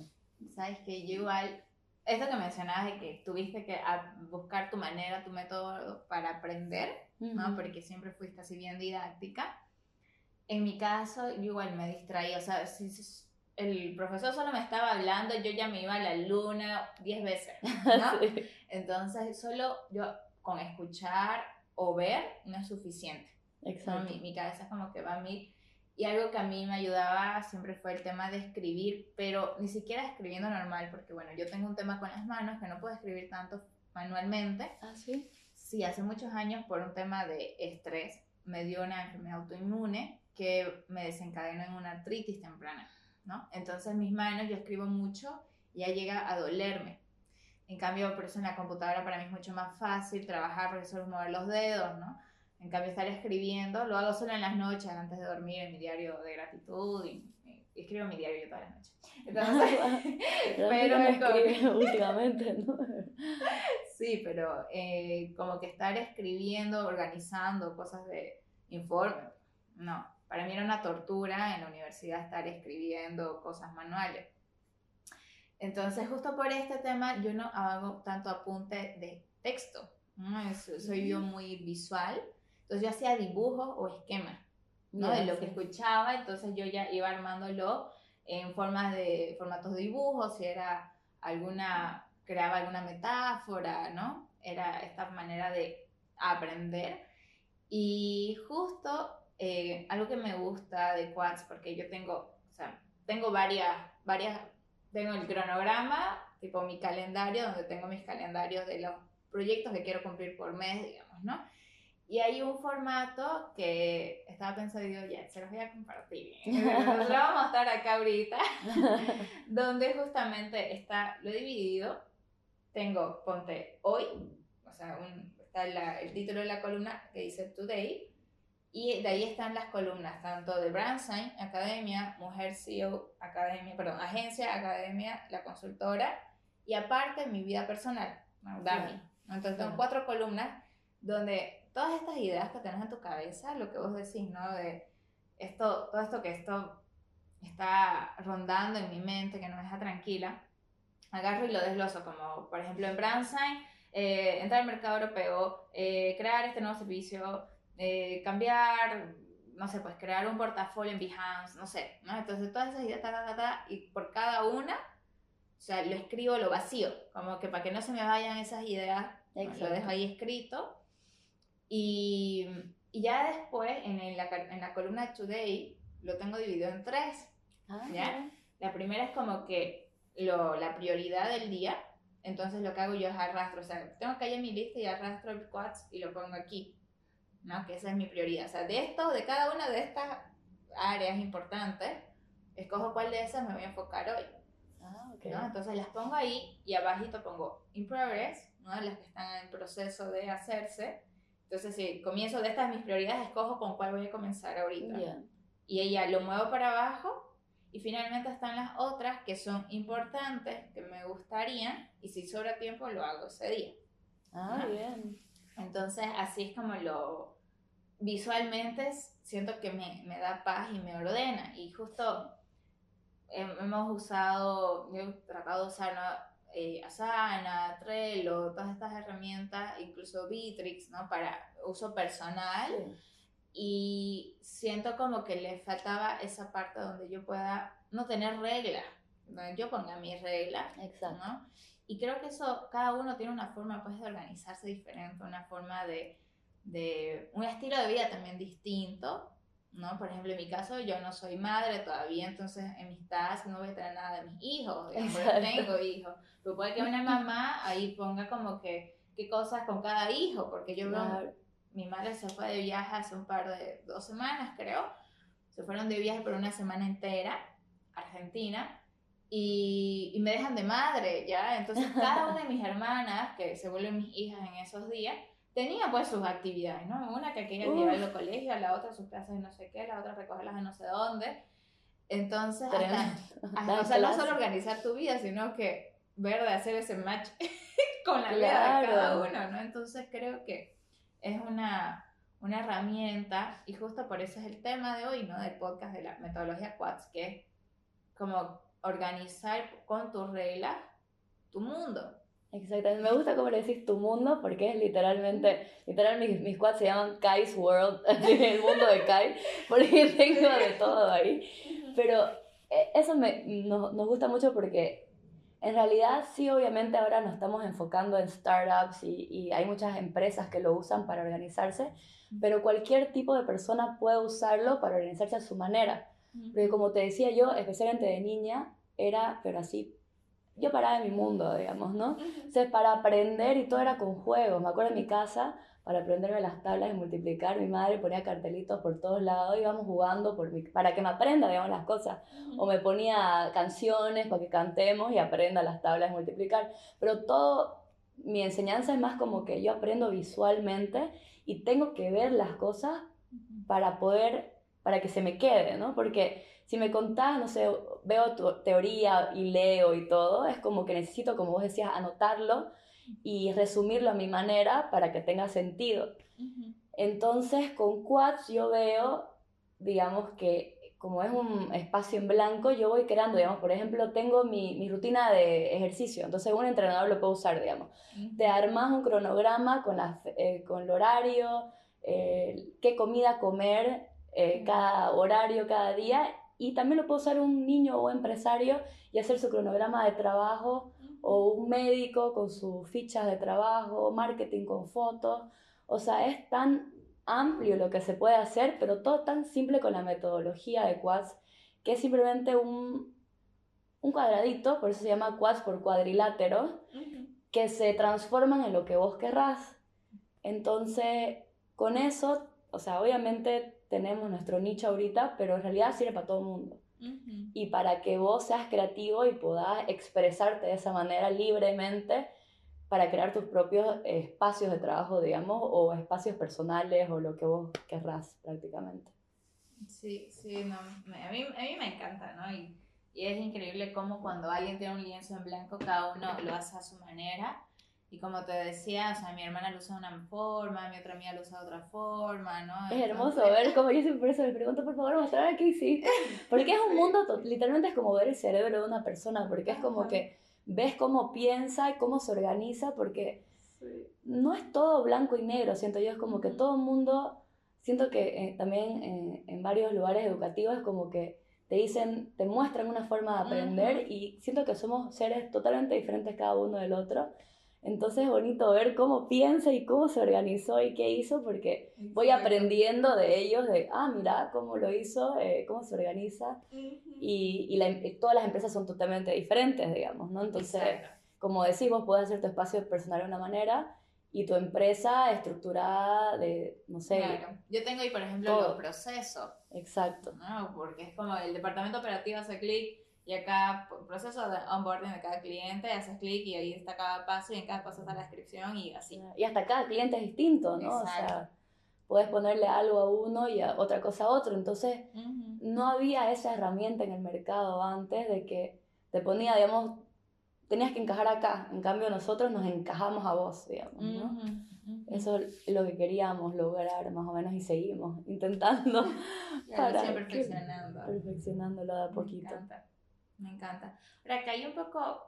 Sabes que yo igual, esto que mencionabas de que tuviste que buscar tu manera, tu método para aprender, ¿no? Porque siempre fuiste así bien didáctica. En mi caso, yo igual me distraía, o sea, si, el profesor solo me estaba hablando, yo ya me iba a la luna 10 veces, ¿no? Entonces, solo yo con escuchar o ver no es suficiente. Exacto. Mi, mi, cabeza es como que va a mí. Y algo que a mí me ayudaba siempre fue el tema de escribir, pero ni siquiera escribiendo normal, porque bueno, yo tengo un tema con las manos que no puedo escribir tanto manualmente. ¿Ah, sí? Sí, hace muchos años por un tema de estrés me dio una enfermedad autoinmune que me desencadenó en una artritis temprana, ¿no? Entonces mis manos, yo escribo mucho y ya llega a dolerme. En cambio, por eso en la computadora para mí es mucho más fácil trabajar porque solo mover los dedos, ¿no? En cambio, estar escribiendo, lo hago solo en las noches antes de dormir en mi diario de gratitud y, escribo mi diario yo todas las noches. Entonces, pero últimamente, ¿no? sí, pero eh, como que estar escribiendo, organizando cosas de informe, no. Para mí era una tortura en la universidad estar escribiendo cosas manuales. Entonces, justo por este tema, yo no hago tanto apunte de texto. soy yo muy visual. Entonces, yo hacía dibujos o esquemas ¿no? de lo que escuchaba. Entonces, yo ya iba armándolo en formas de formatos de dibujos, si era alguna, creaba alguna metáfora, ¿no? Era esta manera de aprender. Y justo eh, algo que me gusta de Quads, porque yo tengo, o sea, tengo varias, varias tengo el cronograma, tipo mi calendario, donde tengo mis calendarios de los proyectos que quiero cumplir por mes, digamos, ¿no? Y hay un formato que estaba pensando, digo, ya, se los voy a compartir. lo vamos a estar acá ahorita, donde justamente está, lo he dividido. Tengo, ponte, hoy, o sea, un, está el título de la columna que dice Today, Y de ahí están las columnas, tanto de Brandsign Academia, Mujer CEO Academia, perdón, Agencia Academia, la consultora, y aparte mi vida personal, Dami. Entonces tengo cuatro columnas donde todas estas ideas que tienes en tu cabeza, lo que vos decís, ¿no? De esto, todo esto que esto está rondando en mi mente, que no me deja tranquila, agarro y lo desgloso, como por ejemplo en Brandsign, eh, entrar al mercado europeo, eh, crear este nuevo servicio, eh, cambiar, no sé, pues crear un portafolio en Behance, no sé, ¿no? Entonces todas esas ideas, ta, ta, ta, y por cada una, o sea, lo escribo, lo vacío, como que para que no se me vayan esas ideas, lo dejo ahí escrito. Y, y ya después, en la, en la columna Today, lo tengo dividido en tres. Ah, ¿ya? La primera es como que lo, la prioridad del día, entonces lo que hago yo es arrastro, o sea, tengo que ir en mi lista y arrastro el quads y lo pongo aquí, ¿no? Que esa es mi prioridad. O sea, de esto, de cada una de estas áreas importantes, escojo cuál de esas me voy a enfocar hoy. Ah, okay. ¿no? Entonces las pongo ahí y abajito pongo in progress, ¿no? las que están en proceso de hacerse. Entonces, si comienzo de estas mis prioridades, escojo con cuál voy a comenzar ahorita. Y ella lo muevo para abajo y finalmente están las otras que son importantes, que me gustarían, y si sobra tiempo lo hago ese día. Ah, bien. Entonces, así es como lo visualmente siento que me, me da paz y me ordena. Y justo hemos usado, yo he tratado de usar eh, Asana, Trello, todas estas herramientas, incluso Bitrix, ¿no? Para uso personal y siento como que le faltaba esa parte donde yo pueda no tener reglas, donde yo ponga mis reglas, Exacto. ¿no? Y creo que eso, cada uno tiene una forma pues de organizarse diferente, una forma de, de, un estilo de vida también distinto, ¿no? Por ejemplo, en mi caso, yo no soy madre todavía, entonces en mis tasks no voy a tener nada de mis hijos, no tengo hijos, pero puede que una mamá ahí ponga como que qué cosas con cada hijo, porque yo claro. mi madre se fue de viaje hace un par de, dos semanas creo, se fueron de viaje por una semana entera, Argentina, y, y me dejan de madre, ¿ya? Entonces cada una de mis hermanas, que se vuelven mis hijas en esos días, tenía pues sus actividades, ¿no? Una que quería llevarlo al colegio, la otra sus clases de no sé qué, la otra recogerlas de no sé dónde. Entonces, hasta, o sea, no solo organizar tu vida, sino que ver de hacer ese match con la vida de cada uno, ¿no? Entonces creo que es una, una herramienta y justo por eso es el tema de hoy, ¿no? Del podcast de la metodología Quads, que es como organizar con tus reglas tu mundo. Exactamente, me gusta cómo le decís tu mundo porque es literalmente, literal mis, mis quads se llaman Kai's World, el mundo de Kai, porque tengo de todo ahí. Pero eh, eso me, nos, nos gusta mucho porque en realidad sí, obviamente ahora nos estamos enfocando en startups y, y, hay muchas empresas que lo usan para organizarse, pero cualquier tipo de persona puede usarlo para organizarse a su manera. Porque como te decía yo, especialmente de niña, era, pero así, yo paraba en mi mundo, digamos, ¿no? Entonces, para aprender y todo era con juegos. Me acuerdo en mi casa, para aprenderme las tablas y multiplicar, mi madre ponía cartelitos por todos lados, íbamos jugando por para que me aprenda, digamos, las cosas. O me ponía canciones para que cantemos y aprenda las tablas de multiplicar. Pero todo, mi enseñanza es más como que yo aprendo visualmente y tengo que ver las cosas para poder, para que se me quede, ¿no? Porque si me contás, no sé, veo tu teoría y leo y todo, es como que necesito, como vos decías, anotarlo y resumirlo a mi manera para que tenga sentido. Entonces, con Quads yo veo, digamos que como es un espacio en blanco, yo voy creando, digamos, por ejemplo, tengo mi, mi rutina de ejercicio, entonces un entrenador lo puede usar, digamos. Te armas un cronograma con, la, eh, con el horario, eh, qué comida comer, eh, cada horario, cada día, y también lo puede usar un niño o empresario y hacer su cronograma de trabajo o un médico con sus fichas de trabajo, marketing con fotos. O sea, es tan amplio lo que se puede hacer, pero todo tan simple con la metodología de Quads, que es simplemente un, un cuadradito, por eso se llama Quads por cuadrilátero, que se transforman en lo que vos querrás. Entonces, con eso, o sea, obviamente tenemos nuestro nicho ahorita, pero en realidad sirve para todo el mundo y para que vos seas creativo y puedas expresarte de esa manera libremente, para crear tus propios espacios de trabajo, digamos, o espacios personales o lo que vos querrás prácticamente. Sí, sí, no, a, mí, a mí me encanta, ¿no? Y, y es increíble cómo cuando alguien tiene un lienzo en blanco, cada uno lo hace a su manera. Y como te decía, o sea, mi hermana lo usa de una forma, mi otra amiga lo usa de otra forma, ¿no? Es hermoso ver cómo yo siempre eso le pregunto, por favor, mostrar qué hiciste. Porque es un mundo, literalmente es como ver el cerebro de una persona, porque es como que ves cómo piensa y cómo se organiza, porque no es todo blanco y negro, siento yo, es como que todo el mundo, siento que eh, también eh, en varios lugares educativos es como que te dicen, te muestran una forma de aprender y siento que somos seres totalmente diferentes cada uno del otro. Entonces es bonito ver cómo piensa y cómo se organizó y qué hizo, porque voy aprendiendo de ellos, de, ah, mira cómo lo hizo, eh, cómo se organiza. Y, y todas las empresas son totalmente diferentes, digamos, ¿no? Entonces, como decís, vos podés hacer tu espacio personal de una manera y tu empresa estructurada de, no sé. Claro. Yo tengo ahí, por ejemplo, los procesos. Exacto. ¿no? Porque es como el departamento operativo hace clic y acá proceso de onboarding de cada cliente, haces clic y ahí está cada paso y en cada paso está la descripción y así. Y hasta cada cliente es distinto, ¿no? O sea, puedes ponerle algo a uno y a otra cosa a otro. Entonces, no había esa herramienta en el mercado antes de que te ponía, digamos, tenías que encajar acá. En cambio, nosotros nos encajamos a vos, digamos, ¿no? Eso es lo que queríamos lograr más o menos y seguimos intentando. para perfeccionando. perfeccionándolo de a poquito. Me encanta. Ahora, que hay un poco,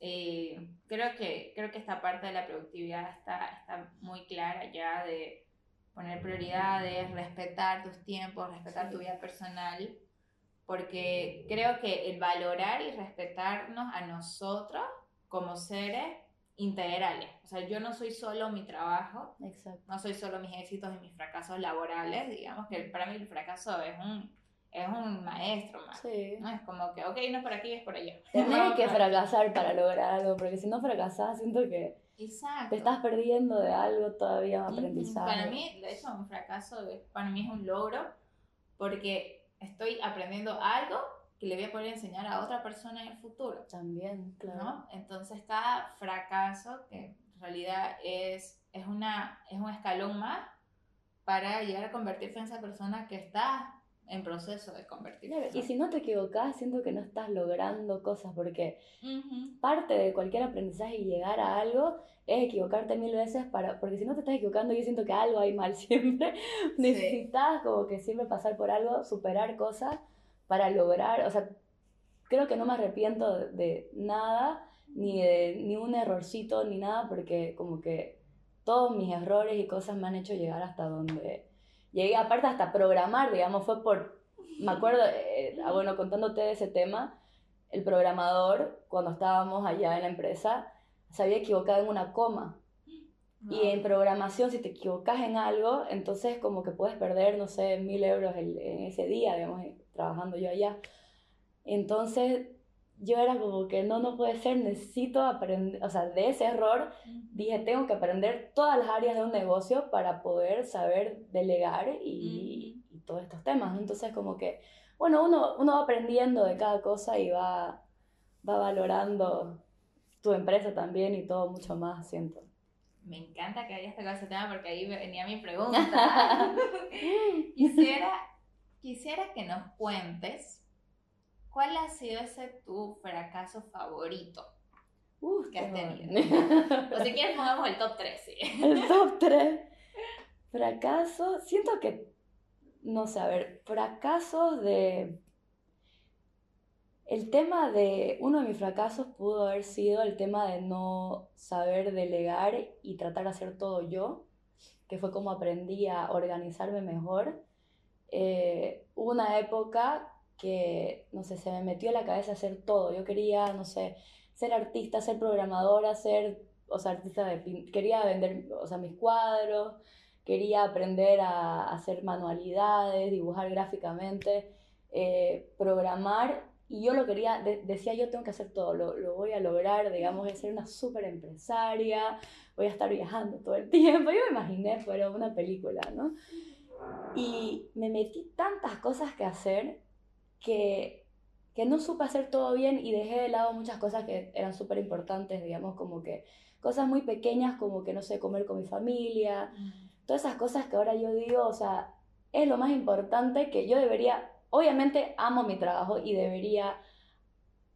eh, creo, que, creo que esta parte de la productividad está, está muy clara ya de poner prioridades, respetar tus tiempos, respetar tu vida personal, porque creo que el valorar y respetarnos a nosotros como seres integrales. O sea, yo no soy solo mi trabajo, no soy solo mis éxitos y mis fracasos laborales, digamos que para mí el fracaso es un es un maestro más. Sí. ¿no? Es como que, ok, no es por aquí, es por allá. Tienes que fracasar para lograr algo, porque si no fracasas, siento que te estás perdiendo de algo todavía aprendizaje. Para mí, de hecho, un fracaso para mí es un logro, porque estoy aprendiendo algo que le voy a poder enseñar a otra persona en el futuro. También, claro. ¿no? Entonces, cada fracaso, que en realidad es, es, una, es un escalón más para llegar a convertirse en esa persona que está en proceso de convertirse. y si no te equivocas, siento que no estás logrando cosas, porque parte de cualquier aprendizaje y llegar a algo es equivocarte mil veces, para, porque si no te estás equivocando, yo siento que algo hay mal siempre. Necesitas como que siempre pasar por algo, superar cosas para lograr, o sea, creo que no me arrepiento de, nada, ni de ni un errorcito, ni nada, porque como que todos mis errores y cosas me han hecho llegar hasta donde llegué aparte hasta programar, digamos, fue por, me acuerdo, eh, ah, bueno, contándote de ese tema, el programador, cuando estábamos allá en la empresa, se había equivocado en una coma. Y en programación, si te equivocas en algo, entonces como que puedes perder, no sé, mil euros en ese día, digamos, trabajando yo allá. Entonces yo era como que no, no puede ser, necesito aprender, o sea, de ese error dije, tengo que aprender todas las áreas de un negocio para poder saber delegar y, y todos estos temas. Entonces como que, bueno, uno, uno va aprendiendo de cada cosa y va, va valorando tu empresa también y todo mucho más, siento. Me encanta que hayas tocado ese tema porque ahí venía mi pregunta. quisiera, quisiera que nos cuentes ¿Cuál ha sido ese tu fracaso favorito que has tenido? o si quieres pongamos el top 3, sí. El top 3. Fracaso, siento que, no sé, a ver, fracasos de... El tema de, uno de mis fracasos pudo haber sido el tema de no saber delegar y tratar de hacer todo yo, que fue como aprendí a organizarme mejor. Eh, una época que, no sé, se me metió en la cabeza hacer todo. Yo quería, no sé, ser artista, ser programadora, ser, o sea, artista de... Quería vender, o sea, mis cuadros, quería aprender a, hacer manualidades, dibujar gráficamente, eh, programar. Y yo lo quería, decía yo tengo que hacer todo, lo, lo voy a lograr, digamos, voy a ser una súper empresaria, voy a estar viajando todo el tiempo. Yo me imaginé, fuera una película, ¿no? Y me metí tantas cosas que hacer que, que no supe hacer todo bien y dejé de lado muchas cosas que eran súper importantes, digamos, como que cosas muy pequeñas como que, no sé, comer con mi familia, todas esas cosas que ahora yo digo, o sea, es lo más importante que yo debería, obviamente amo mi trabajo y debería,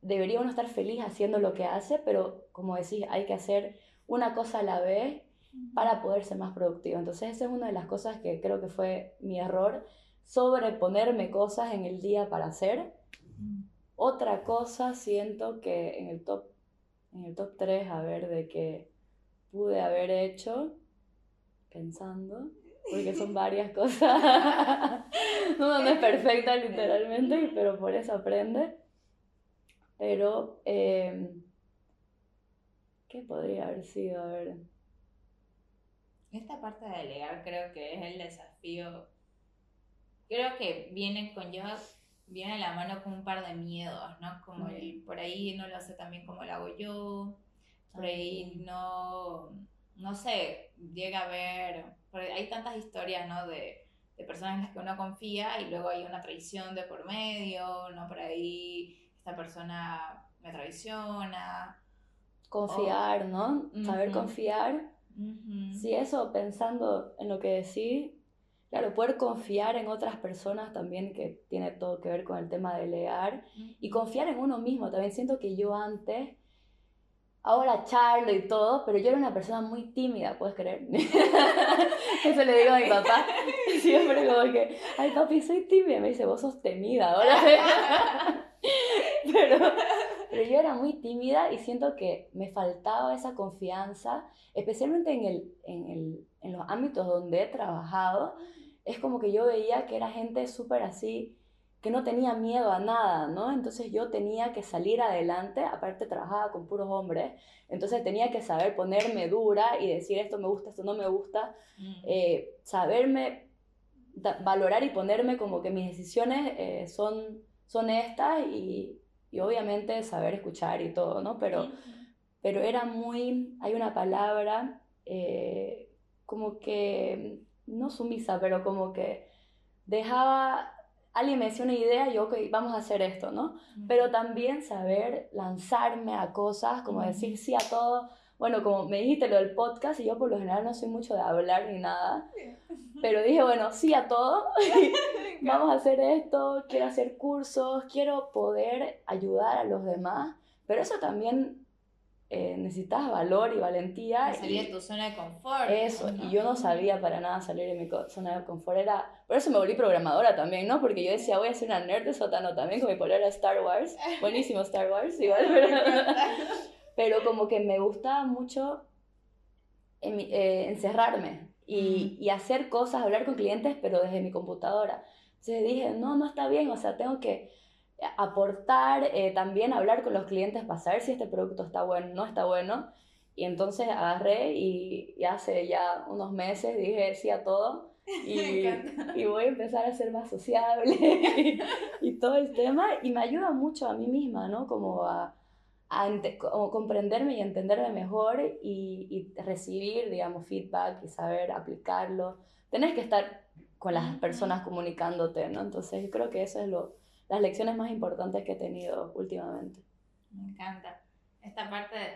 debería uno estar feliz haciendo lo que hace, pero como decís, hay que hacer una cosa a la vez para poder ser más productivo. Entonces esa es una de las cosas que creo que fue mi error, sobreponerme cosas en el día para hacer. Otra cosa siento que en el top, en el top 3, a ver, de que pude haber hecho, pensando, porque son varias cosas. Uno no es perfecta literalmente, pero por eso aprende. Pero, em, ¿qué podría haber sido? A ver. Esta parte de delegar creo que es el desafío. Creo que viene con yo, viene a la mano con un par de miedos, ¿no? Como el por ahí no lo sé también como lo hago yo, por ahí no no sé, llega a ver, hay tantas historias, ¿no? De, de, personas en las que uno confía y luego hay una traición de por medio, ¿no? Por ahí esta persona me traiciona. Confiar, ¿no? Saber confiar. Sí, eso pensando en lo que decís, claro, poder confiar en otras personas también, que tiene todo que ver con el tema de leer, y confiar en uno mismo. También siento que yo antes ahora charlo y todo, pero yo era una persona muy tímida, ¿puedes creer? Eso le digo a mi papá. Siempre como que, ay papi, soy tímida. Me dice, vos sos temida ahora. pero, pero yo era muy tímida y siento que me faltaba esa confianza, especialmente en, el, en, el, en los ámbitos donde he trabajado. Es como que yo veía que era gente súper así, que no tenía miedo a nada, ¿no? Entonces yo tenía que salir adelante, aparte trabajaba con puros hombres, entonces tenía que saber ponerme dura y decir esto me gusta, esto no me gusta, mm. eh, saberme valorar y ponerme como que mis decisiones eh, son, son estas y, y, obviamente saber escuchar y todo, ¿no? Pero, pero era muy, hay una palabra eh, como que, no sumisa, pero como que dejaba alguien me decía una idea y yo, ok, vamos a hacer esto, ¿no? Pero también saber lanzarme a cosas, como decir sí a todo. Bueno, como me dijiste lo del podcast, y yo por lo general no soy mucho de hablar ni nada, pero dije, bueno, sí a todo, vamos a hacer esto, quiero hacer cursos, quiero poder ayudar a los demás, pero eso también eh, necesitas valor y valentía. salir de tu zona de confort. Eso, y yo no sabía para nada salir de mi zona de confort. Era, por eso me volví programadora también, ¿no? Porque yo decía, voy a ser una nerd de sótano también, como mi poner a Star Wars. Buenísimo Star Wars, igual, pero, pero como que me gustaba mucho eh, encerrarme y, y hacer cosas, hablar con clientes, pero desde mi computadora. Entonces dije, no, no está bien, o sea, tengo que aportar, eh, también hablar con los clientes para saber si este producto está bueno o no está bueno. Y entonces agarré y, hace ya unos meses dije sí a todo y, y voy a empezar a ser más sociable y, todo el tema y me ayuda mucho a mí misma, ¿no? Como a, a como comprenderme y entenderme mejor y, y, recibir, digamos, feedback y saber aplicarlo. Tenés que estar con las personas comunicándote, ¿no? Entonces creo que eso es lo, las lecciones más importantes que he tenido últimamente. Me encanta. Esta parte, de,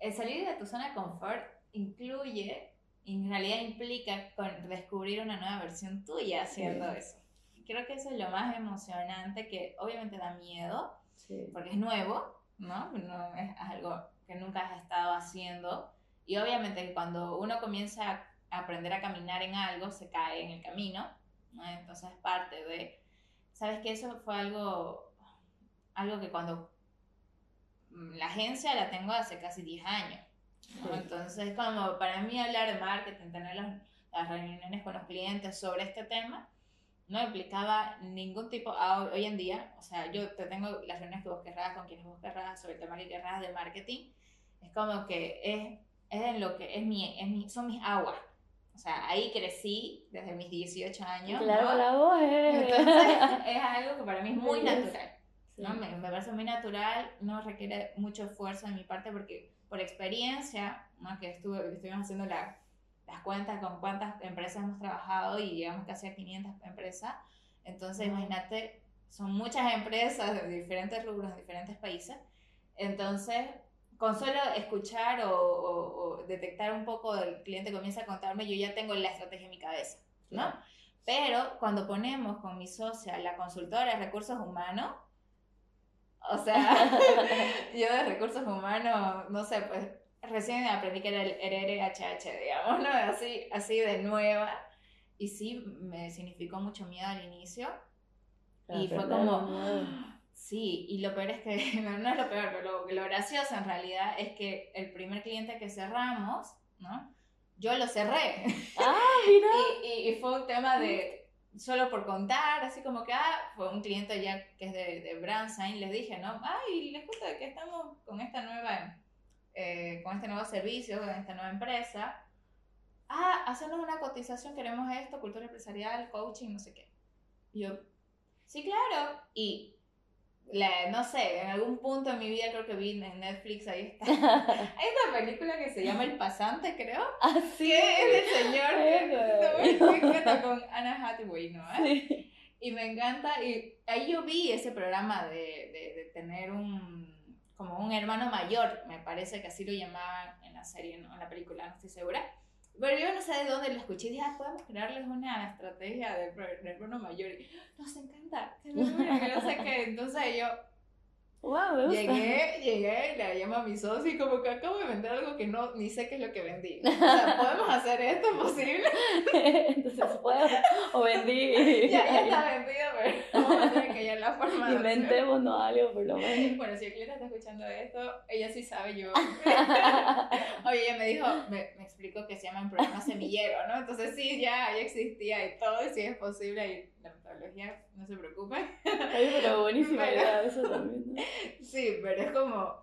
el salir de tu zona de confort incluye, en realidad implica con descubrir una nueva versión tuya haciendo eso. Creo que eso es lo más emocionante, que obviamente da miedo, porque es nuevo, ¿no? No es algo que nunca has estado haciendo. Y obviamente cuando uno comienza a aprender a caminar en algo, se cae en el camino, ¿no? Entonces es parte de sabes que eso fue algo, algo que cuando mm, la agencia la tengo hace casi 10 años. Entonces, como para mí hablar de marketing, tener las, reuniones con los clientes sobre este tema, no implicaba ningún tipo, hoy en día, o sea, yo te tengo las reuniones que vos querrás, con quienes vos querrás, sobre el tema que querrás de marketing, es como que es, es en lo que es mi, es mi, son mis aguas, o sea, ahí crecí desde mis 18 años. Claro, la voz es algo que para mí es muy natural. ¿no? Me, me, parece muy natural, no requiere mucho esfuerzo de mi parte porque por experiencia, ¿no? que estuve, estuvimos haciendo la, las cuentas con cuántas empresas hemos trabajado y llegamos casi a 500 empresas. Entonces, imagínate, son muchas empresas de diferentes rubros, de diferentes países. Entonces, con solo escuchar o, o, detectar un poco el cliente comienza a contarme, yo ya tengo la estrategia en mi cabeza, ¿no? Pero cuando ponemos con mi socia la consultora de recursos humanos, o sea, yo de recursos humanos, no sé, pues recién aprendí que era el RRHH, digamos, ¿no? Así, así de nueva. Y sí, me significó mucho miedo al inicio. y fue como, Sí, y lo peor es que, no, es lo peor, pero lo, gracioso en realidad es que el primer cliente que cerramos, ¿no? Yo lo cerré. Ah, mira. y, y, fue un tema de, solo por contar, así como que, ah, fue un cliente ya que es de, de Brandsign, les dije, ¿no? Ay, les cuento que estamos con esta nueva, eh, con este nuevo servicio, con esta nueva empresa. Ah, hacernos una cotización, queremos esto, cultura empresarial, coaching, no sé qué. Y yo, sí, claro. Y no sé, en algún punto en mi vida creo que vi en Netflix, ahí está. Hay una película que se llama El Pasante, creo. Ah, sí. Que es el señor que, con Anna Hathaway, ¿no? Sí. Y me encanta, y ahí yo vi ese programa de, de, de, tener un, como un hermano mayor, me parece que así lo llamaban en la serie, ¿no? en la película, no estoy segura. Pero yo no sé de dónde lo escuché y dije, ah, podemos crearles una estrategia de, hermano mayor. Y nos encanta, que no sé qué. Entonces yo, Wow, Llegué, llegué y le llamo a mi socio y como que acabo de vender algo que no, ni sé qué es lo que vendí. O sea, ¿podemos hacer esto posible? Entonces, ¿puedo? O vendí. ya, ya está vendido, pero vamos a tener que hallar la forma Inventémonos algo, por lo menos. Bueno, si el cliente está escuchando esto, ella sí sabe yo. Oye, ella me dijo, me, me explicó que se llama un programa semillero, ¿no? Entonces sí, ya, ya existía y todo, y si es posible, y la metodología, no se preocupen. Ay, pero buenísima idea eso también, ¿no? Sí, pero es como,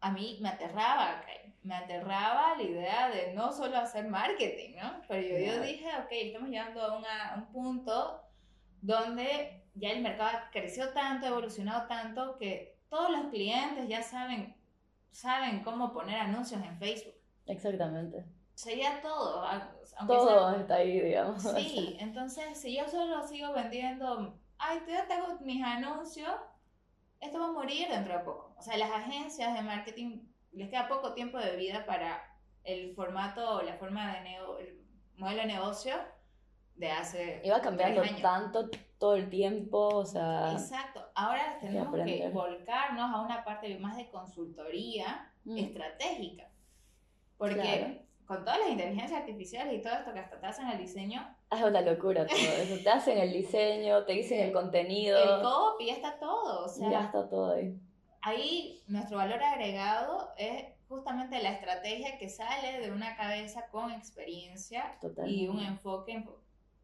a mí me aterraba, me aterraba la idea de no solo hacer marketing, ¿no? Pero yo, yo dije, ok, estamos llegando a, una, un punto donde ya el mercado creció tanto, ha evolucionado tanto, que todos los clientes ya saben, saben cómo poner anuncios en Facebook. Exactamente. Sería todo. todo está ahí, digamos. Sí, entonces si yo solo sigo vendiendo, ay, ya tengo mis anuncios, esto va a morir dentro de poco. O sea, las agencias de marketing les queda poco tiempo de vida para el formato o la forma de nego el modelo de negocio de hace. Iba cambiando tanto todo el tiempo, o sea. Exacto. Ahora tenemos que, volcarnos a una parte más de consultoría mm. estratégica. Porque con todas las inteligencias artificiales y todo esto que hasta te hacen el diseño. Es una locura todo eso. Te hacen el diseño, te dicen el contenido. El copy, ya está todo. O sea, ya está todo ahí. Ahí nuestro valor agregado es justamente la estrategia que sale de una cabeza con experiencia y un enfoque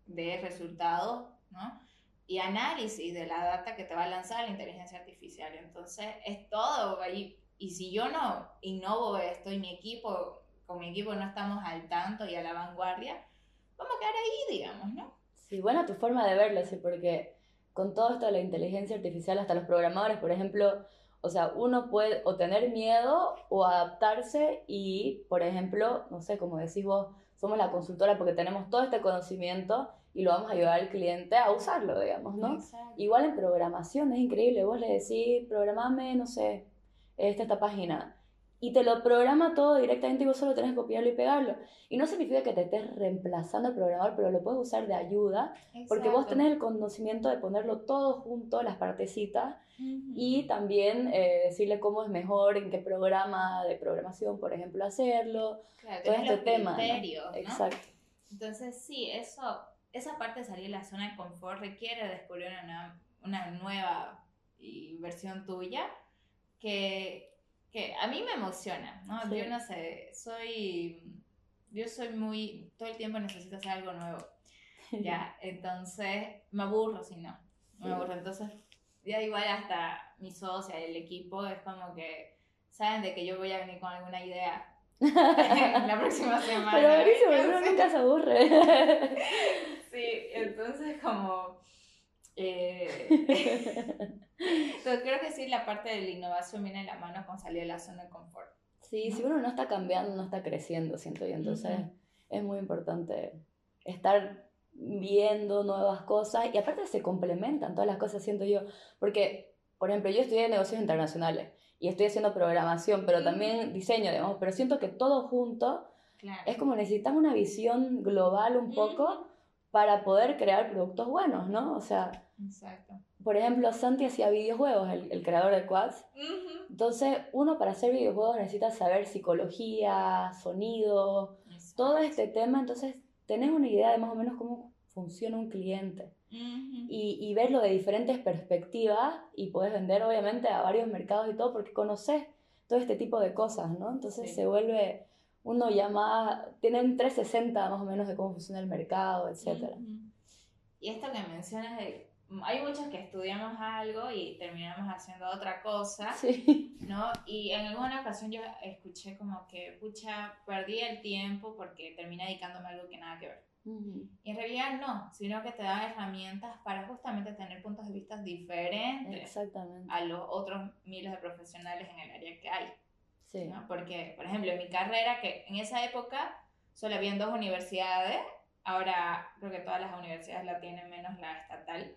de resultados, ¿no? Y análisis de la data que te va a lanzar la inteligencia artificial. Entonces, es todo ahí. Y si yo no innovo esto y mi equipo con mi equipo no estamos al tanto y a la vanguardia, vamos a quedar ahí, digamos, ¿no? Sí, buena tu forma de verlo, sí, porque con todo esto de la inteligencia artificial, hasta los programadores, por ejemplo, o sea, uno puede o tener miedo o adaptarse y, por ejemplo, no sé, como decís vos, somos la consultora porque tenemos todo este conocimiento y lo vamos a ayudar al cliente a usarlo, digamos, ¿no? Igual en programación es increíble, vos le decís, programame, no sé, esta, esta página y te lo programa todo directamente y vos solo tenés que copiarlo y pegarlo. Y no significa que te estés reemplazando el programador, pero lo puedes usar de ayuda, porque vos tenés el conocimiento de ponerlo todo junto, las partecitas, y también eh, decirle cómo es mejor, en qué programa de programación, por ejemplo, hacerlo, todo este tema. Exacto. Entonces, sí, eso, esa parte de salir de la zona de confort requiere descubrir una, una nueva versión tuya que que a mí me emociona, ¿no? Yo no sé, soy, yo soy muy, todo el tiempo necesito hacer algo nuevo, ya, entonces me aburro si no, me aburro, entonces ya igual hasta mi socia, el equipo, es como que saben de que yo voy a venir con alguna idea la próxima semana. Pero buenísimo, uno nunca se aburre. sí, entonces como... Eh, Entonces creo que sí, la parte de la innovación viene de la mano con salir de la zona de confort. Sí, si uno no está cambiando, no está creciendo, siento yo. Entonces es muy importante estar viendo nuevas cosas y aparte se complementan todas las cosas, siento yo. Porque, por ejemplo, yo estudié negocios internacionales y estoy haciendo programación, pero también diseño, digamos, pero siento que todo junto es como necesitamos una visión global un poco para poder crear productos buenos, ¿no? O sea, Exacto. por ejemplo, Santi hacía videojuegos, el, el creador de Quads. Entonces, uno para hacer videojuegos necesita saber psicología, sonido, todo este tema, entonces tenés una idea de más o menos cómo funciona un cliente. y, y, verlo de diferentes perspectivas y puedes vender obviamente a varios mercados y todo porque conoces todo este tipo de cosas, ¿no? Entonces se vuelve uno ya más, tiene un 360 más o menos de cómo funciona el mercado, etc. Y esto que mencionas de, hay muchos que estudiamos algo y terminamos haciendo otra cosa, sí. ¿no? Y en alguna ocasión yo escuché como que, pucha, perdí el tiempo porque terminé dedicándome a algo que nada que ver. Y en realidad no, sino que te da herramientas para justamente tener puntos de vista diferentes a los otros miles de profesionales en el área que hay. Sí. Porque, por ejemplo, en mi carrera, que en esa época solo habían dos universidades, ahora creo que todas las universidades la tienen menos la estatal.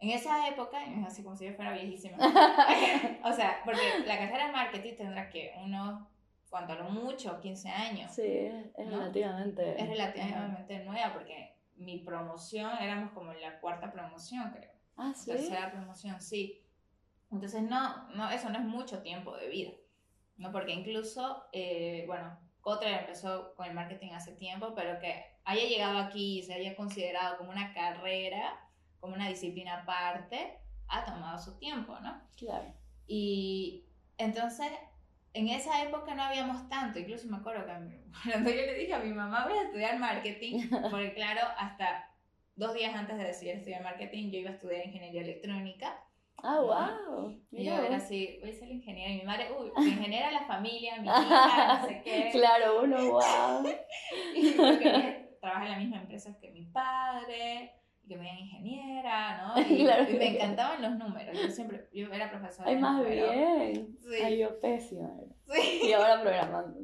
En esa época, así como si yo fuera viejísima, o sea, porque la carrera de marketing tendrá que unos, cuanto a lo mucho, 15 años. Sí, es relativamente. Es relativamente nueva, porque mi promoción éramos como en la cuarta promoción, creo. Ah, sí. Tercera promoción, sí. Entonces, no, no, eso no es mucho tiempo de vida. ¿No? Porque incluso, eh, bueno, Kotler empezó con el marketing hace tiempo, pero que haya llegado aquí y se haya considerado como una carrera, como una disciplina aparte, ha tomado su tiempo, ¿no? Claro. Y entonces, en esa época no habíamos tanto, incluso me acuerdo que cuando yo le dije a mi mamá voy a estudiar marketing, porque claro, hasta dos días antes de decidir estudiar marketing, yo iba a estudiar ingeniería electrónica Ah, wow. Y yo era así, voy a ser ingeniera. Y mi madre, uy, ingeniera la familia, mi hija, no sé qué. Claro, uno, wow. y porque trabaja en la misma empresa que mi padre, y que me veía ingeniera, ¿no? Y, y, me encantaban los números. Yo siempre, yo era profesora. Ay, más bien. Sí. Ay, yo pésima Sí. Y ahora programando.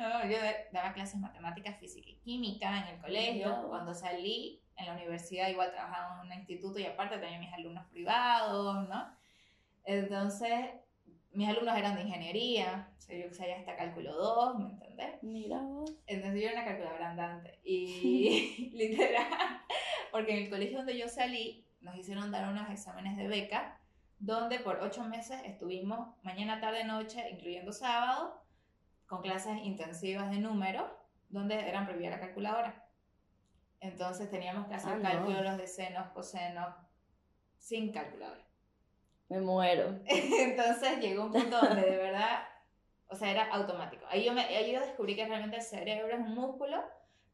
no, yo daba clases de matemáticas, física y química en el colegio. Cuando salí, en la universidad igual trabajaba en un instituto y aparte tenía mis alumnos privados, ¿no? Entonces, mis alumnos eran de ingeniería, o sea, yo sabía hasta cálculo 2, ¿me entendés? Mira vos. Entonces yo era una calculadora andante y literal, porque en el colegio donde yo salí nos hicieron dar unos exámenes de beca donde por ocho meses estuvimos mañana, tarde, noche, incluyendo sábado, con clases intensivas de números, donde eran prohibida la calculadora. Entonces teníamos que hacer ah, cálculos de senos, cosenos, sin calculadora. Me muero. Entonces llegó un punto donde de verdad, o sea, era automático. Ahí yo, me, ahí yo descubrí que realmente el cerebro es un músculo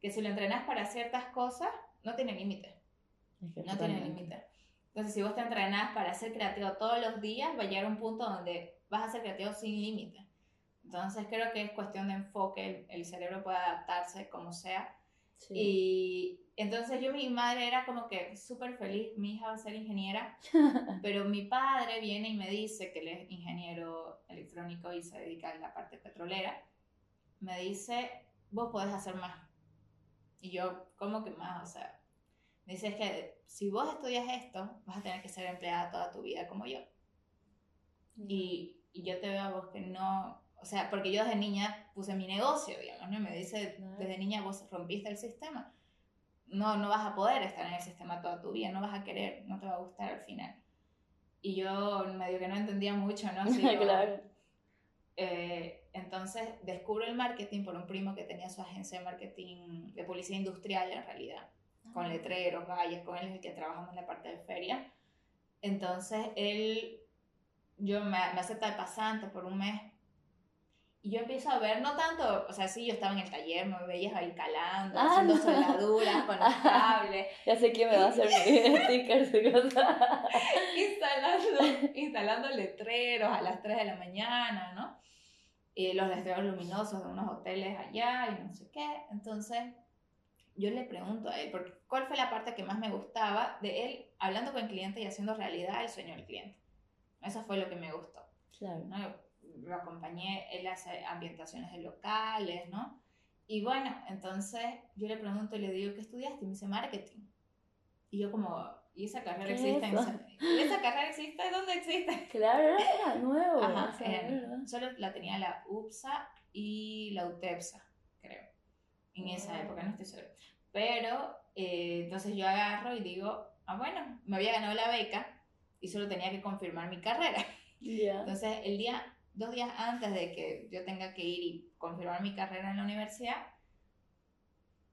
que si lo entrenas para ciertas cosas, no tiene límite. no tiene límite. Entonces, si vos te entrenás para ser creativo todos los días, va a llegar un punto donde vas a ser creativo sin límite. Entonces, creo que es cuestión de enfoque, el, el cerebro puede adaptarse como sea y entonces yo, mi madre era como que súper feliz, mi hija va a ser ingeniera, pero mi padre viene y me dice que él es ingeniero electrónico y se dedica a la parte petrolera. Me dice, vos podés hacer más. Y yo, ¿cómo que más? O sea, me dice, es que si vos estudias esto, vas a tener que ser empleada toda tu vida como yo. Y, y yo te veo a vos que no, o sea, porque yo desde niña puse mi negocio, digamos, ¿no? Me dice, desde niña vos rompiste el sistema. No, no vas a poder estar en el sistema toda tu vida, no vas a querer, no te va a gustar al final. Y yo medio que no entendía mucho, ¿no? claro. Eh, entonces descubro el marketing por un primo que tenía su agencia de marketing de publicidad industrial en realidad, con ah. letreros, valles, con él es el que trabajamos en la parte de feria. Entonces él, yo me, me acepta de pasante por un mes y yo empiezo a ver, no tanto, o sea, sí, yo estaba en el taller, me veías ahí calando, ah, haciendo soldaduras con los cables. Ya sé quién me va a hacer mis stickers y cosas. instalando, instalando letreros a las 3 de la mañana, ¿no? Y los letreros luminosos de unos hoteles allá y no sé qué. Entonces, yo le pregunto a él, ¿cuál fue la parte que más me gustaba de él hablando con el cliente y haciendo realidad el sueño del cliente? Eso fue lo que me gustó. Claro. ¿no? Lo acompañé, él hace ambientaciones de locales, ¿no? Y bueno, entonces yo le pregunto y le digo, ¿qué estudiaste? Y me dice marketing. Y yo como, ¿y esa carrera ¿Qué existe? es ¿Y esa carrera existe? ¿Dónde existe? Claro, era, nuevo. Ajá, o sea, era- solo la tenía la UPSA y la UTEPSA, creo. En esa Wow. época, no estoy segura. Pero, eh, entonces yo agarro y digo, ah, bueno, me había ganado la beca y solo tenía que confirmar mi carrera. Ya. Entonces, el día, dos días antes de que yo tenga que ir y confirmar mi carrera en la universidad,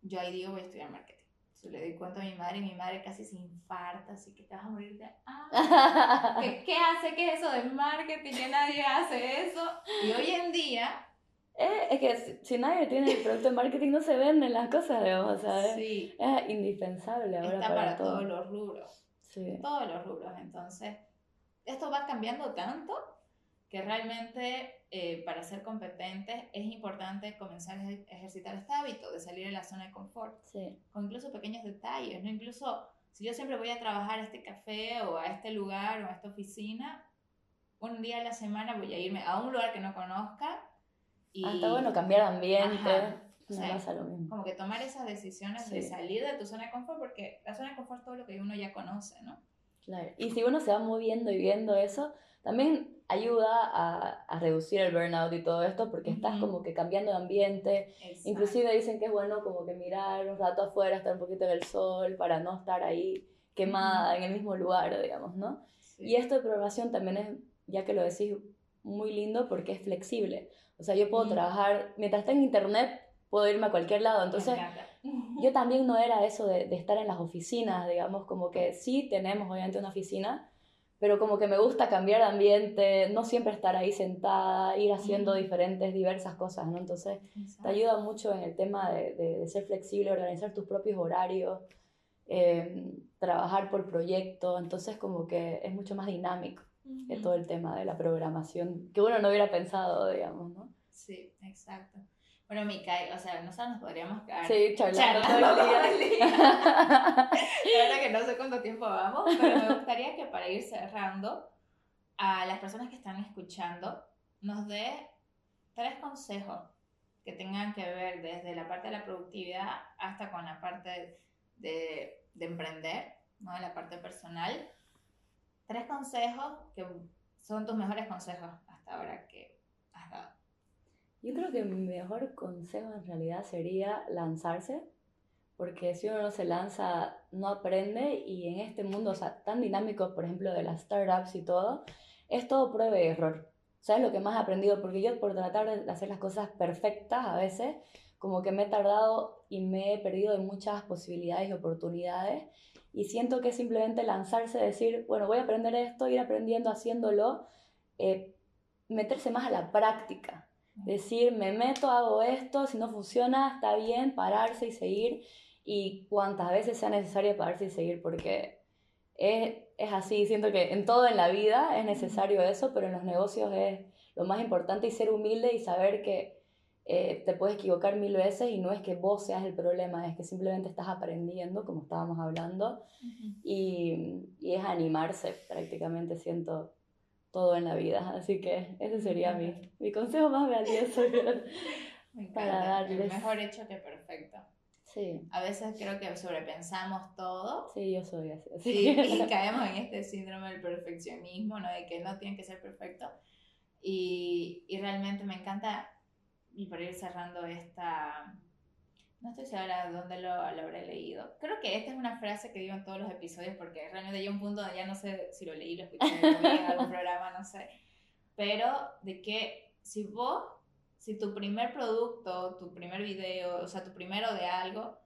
yo ahí digo, voy a estudiar marketing. Entonces, le doy cuenta a mi madre y mi madre casi se infarta, así que te vas a morir de... Ah, ¿qué, qué hace? ¿Qué es eso de marketing? Que nadie hace eso. Y hoy en día, Eh, es que si, si nadie tiene el producto de marketing no se venden las cosas, digamos, o sea, sí, es indispensable ahora está para, para todo. todos los rubros. Sí. todos los rubros. Entonces, esto va cambiando tanto que realmente eh, para ser competentes es importante comenzar a ejer- ejercitar este hábito de salir de la zona de confort, Sí. con incluso pequeños detalles, ¿no? Incluso si yo siempre voy a trabajar a este café o a este lugar o a esta oficina, un día a la semana voy a irme a un lugar que no conozca y Ah, está bueno cambiar de ambiente. Ajá, Me sí. pasa lo mismo. como que tomar esas decisiones de Sí. salir de tu zona de confort, porque la zona de confort es todo lo que uno ya conoce, ¿no? Claro. Y si uno se va moviendo y viendo eso, también ayuda a, a reducir el burnout y todo esto, porque estás Ujú. como que cambiando de ambiente. Exacto. Inclusive dicen que es bueno como que mirar un rato afuera, estar un poquito en el sol, para no estar ahí quemada en el mismo lugar, digamos, ¿no? Sí. Y esto de programación también es, ya que lo decís, muy lindo porque es flexible. O sea, yo puedo Mm. trabajar, mientras esté en internet, puedo irme a cualquier lado. Entonces. Yo también no era eso de, de estar en las oficinas, digamos, como que sí tenemos obviamente una oficina, pero como que me gusta cambiar de ambiente, no siempre estar ahí sentada, ir haciendo diferentes, diversas cosas, ¿no? Entonces, te ayuda mucho en el tema de, de- de ser flexible, organizar tus propios horarios, eh, trabajar por proyecto, entonces como que es mucho más dinámico que Ujú. todo el tema de la programación, que uno no hubiera pensado, digamos, ¿no? Sí, exacto. Bueno, Mica, o sea, nosotros nos podríamos quedar Sí, charlando charlando todo el día. La verdad que no sé cuánto tiempo vamos, pero me gustaría que para ir cerrando, a las personas que están escuchando, nos dé tres consejos que tengan que ver desde la parte de la productividad hasta con la parte de, de emprender, ¿no? la parte personal. Tres consejos que son tus mejores consejos hasta ahora que. Yo creo que mi mejor consejo en realidad sería lanzarse, porque si uno no se lanza, no aprende y en este mundo o sea, tan dinámico, por ejemplo, de las startups y todo, es todo prueba y error. ¿Sabes lo que más he aprendido? Porque yo por tratar de hacer las cosas perfectas a veces, como que me he tardado y me he perdido de muchas posibilidades y oportunidades. Y siento que es simplemente lanzarse, decir, bueno, voy a aprender esto, ir aprendiendo, haciéndolo, eh, meterse más a la práctica. Decir, me meto, hago esto, si no funciona, está bien, pararse y seguir. Y cuantas veces sea necesario pararse y seguir, porque es, es así. Siento que en todo en la vida es necesario eso, pero en los negocios es lo más importante y ser humilde y saber que eh, te puedes equivocar mil veces y no es que vos seas el problema, es que simplemente estás aprendiendo, como estábamos hablando, y, y es animarse prácticamente, siento todo en la vida. Así que ese sería mi, mi consejo más valioso. Me encanta. Para darles- Mejor hecho que perfecto. Sí, A veces creo que sobrepensamos todo sí, yo soy así. así y caemos en este síndrome del perfeccionismo, ¿no? De que no tiene que ser perfecto. Y, y realmente me encanta, y para ir cerrando esta... No estoy segura de dónde lo, lo habré leído. Creo que esta es una frase que digo en todos los episodios porque realmente hay un punto donde ya no sé si lo leí, lo escuché, en algún programa, no sé. Pero de que si vos, si tu primer producto, tu primer video, o sea, tu primero de algo,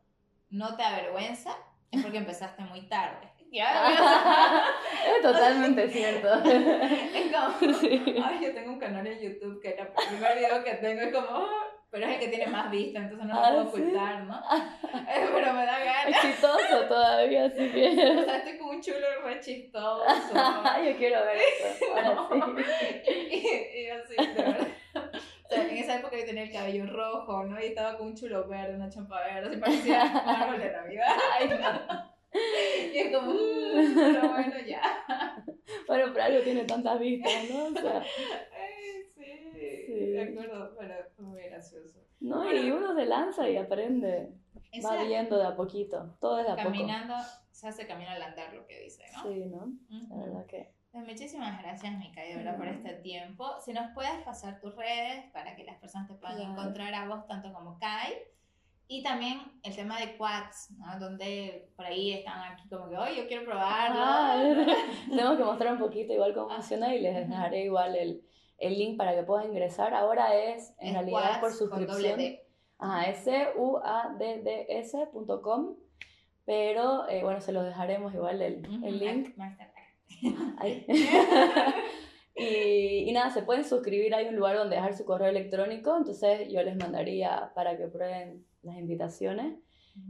no te avergüenza, es porque empezaste muy tarde. Es totalmente cierto. es como, Sí. ay, yo tengo un canal en YouTube que el primer video que tengo es como, pero es el que tiene más vistas, entonces no lo Ah, puedo ¿sí? ocultar, ¿no? Eh, pero me da ganas. Exitoso todavía, así O que. sea, estoy como un chulo re chistoso. yo quiero ver eso. Y, y así, de verdad. O sea, en esa época yo tenía el cabello rojo, ¿no? Y estaba con un chulo verde, una champa verde, así parecía un árbol de Navidad. Ay, no. Y es como, "Mm, pero bueno, ya. Bueno, pero algo tiene tantas vistas, ¿no? O sea. De acuerdo, pero muy gracioso. no, y uno se lanza y aprende. va viendo de a poquito, todo es de a Caminando, se hace camino al andar, lo que dice, ¿no? Sí, ¿no? La verdad que... Pues muchísimas gracias, Mica, de verdad, por este tiempo. Si nos puedes pasar tus redes para que las personas te puedan encontrar a vos, tanto como Kai. Y también el tema de quads, ¿no? Donde por ahí están aquí como que, oye, yo quiero probarlo. Ah, tenemos que mostrar un poquito igual cómo funciona y les dejaré igual el, el, link para que puedan ingresar. Ahora es, en realidad, por suscripción. Ajá, s-u-a-d-d-s.com. Pero eh, bueno, se los dejaremos igual el, el link. y, y, nada, se pueden suscribir, hay un lugar donde dejar su correo electrónico, entonces yo les mandaría para que prueben las invitaciones.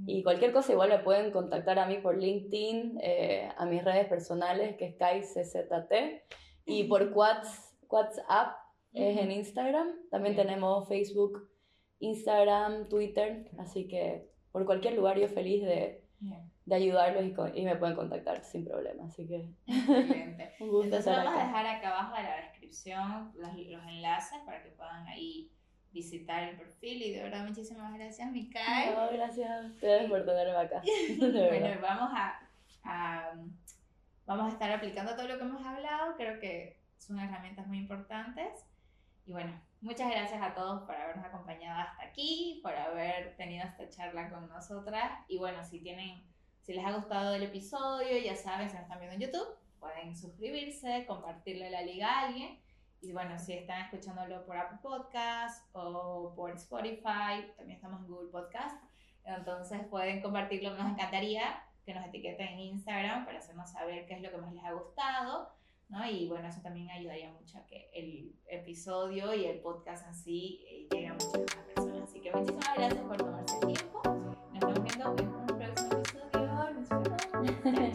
Y cualquier cosa igual me pueden contactar a mí por LinkedIn, eh, a mis redes personales, que es KaiCZT, y por WhatsApp, es en Instagram. También tenemos Facebook, Instagram, Twitter, así que por cualquier lugar yo feliz de, de ayudarlos y, y, me pueden contactar sin problema. Así que Excelente. un gusto Entonces vamos a dejar acá abajo en la descripción los, los enlaces para que puedan ahí visitar el perfil y de verdad muchísimas gracias Mikai. No, gracias a ustedes por tenerme acá. bueno, vamos a, a, vamos a estar aplicando todo lo que hemos hablado, creo que son herramientas muy importantes. Y bueno, muchas gracias a todos por habernos acompañado hasta aquí, por haber tenido esta charla con nosotras. Y bueno, si tienen, si les ha gustado el episodio, ya saben, si nos están viendo en YouTube, pueden suscribirse, compartirle la liga a alguien. Y bueno, si están escuchándolo por Apple Podcast o por Spotify, también estamos en Google Podcast. Entonces pueden compartirlo, nos encantaría que nos etiqueten en Instagram para hacernos saber qué es lo que más les ha gustado, ¿no? Y bueno, eso también ayudaría mucho a que el episodio y el podcast en sí eh, llegue a muchas más personas. Así que muchísimas gracias por tomarse el tiempo. Nos vemos en un próximo episodio. Nos vemos.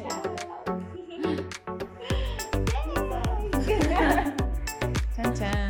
chao, chao.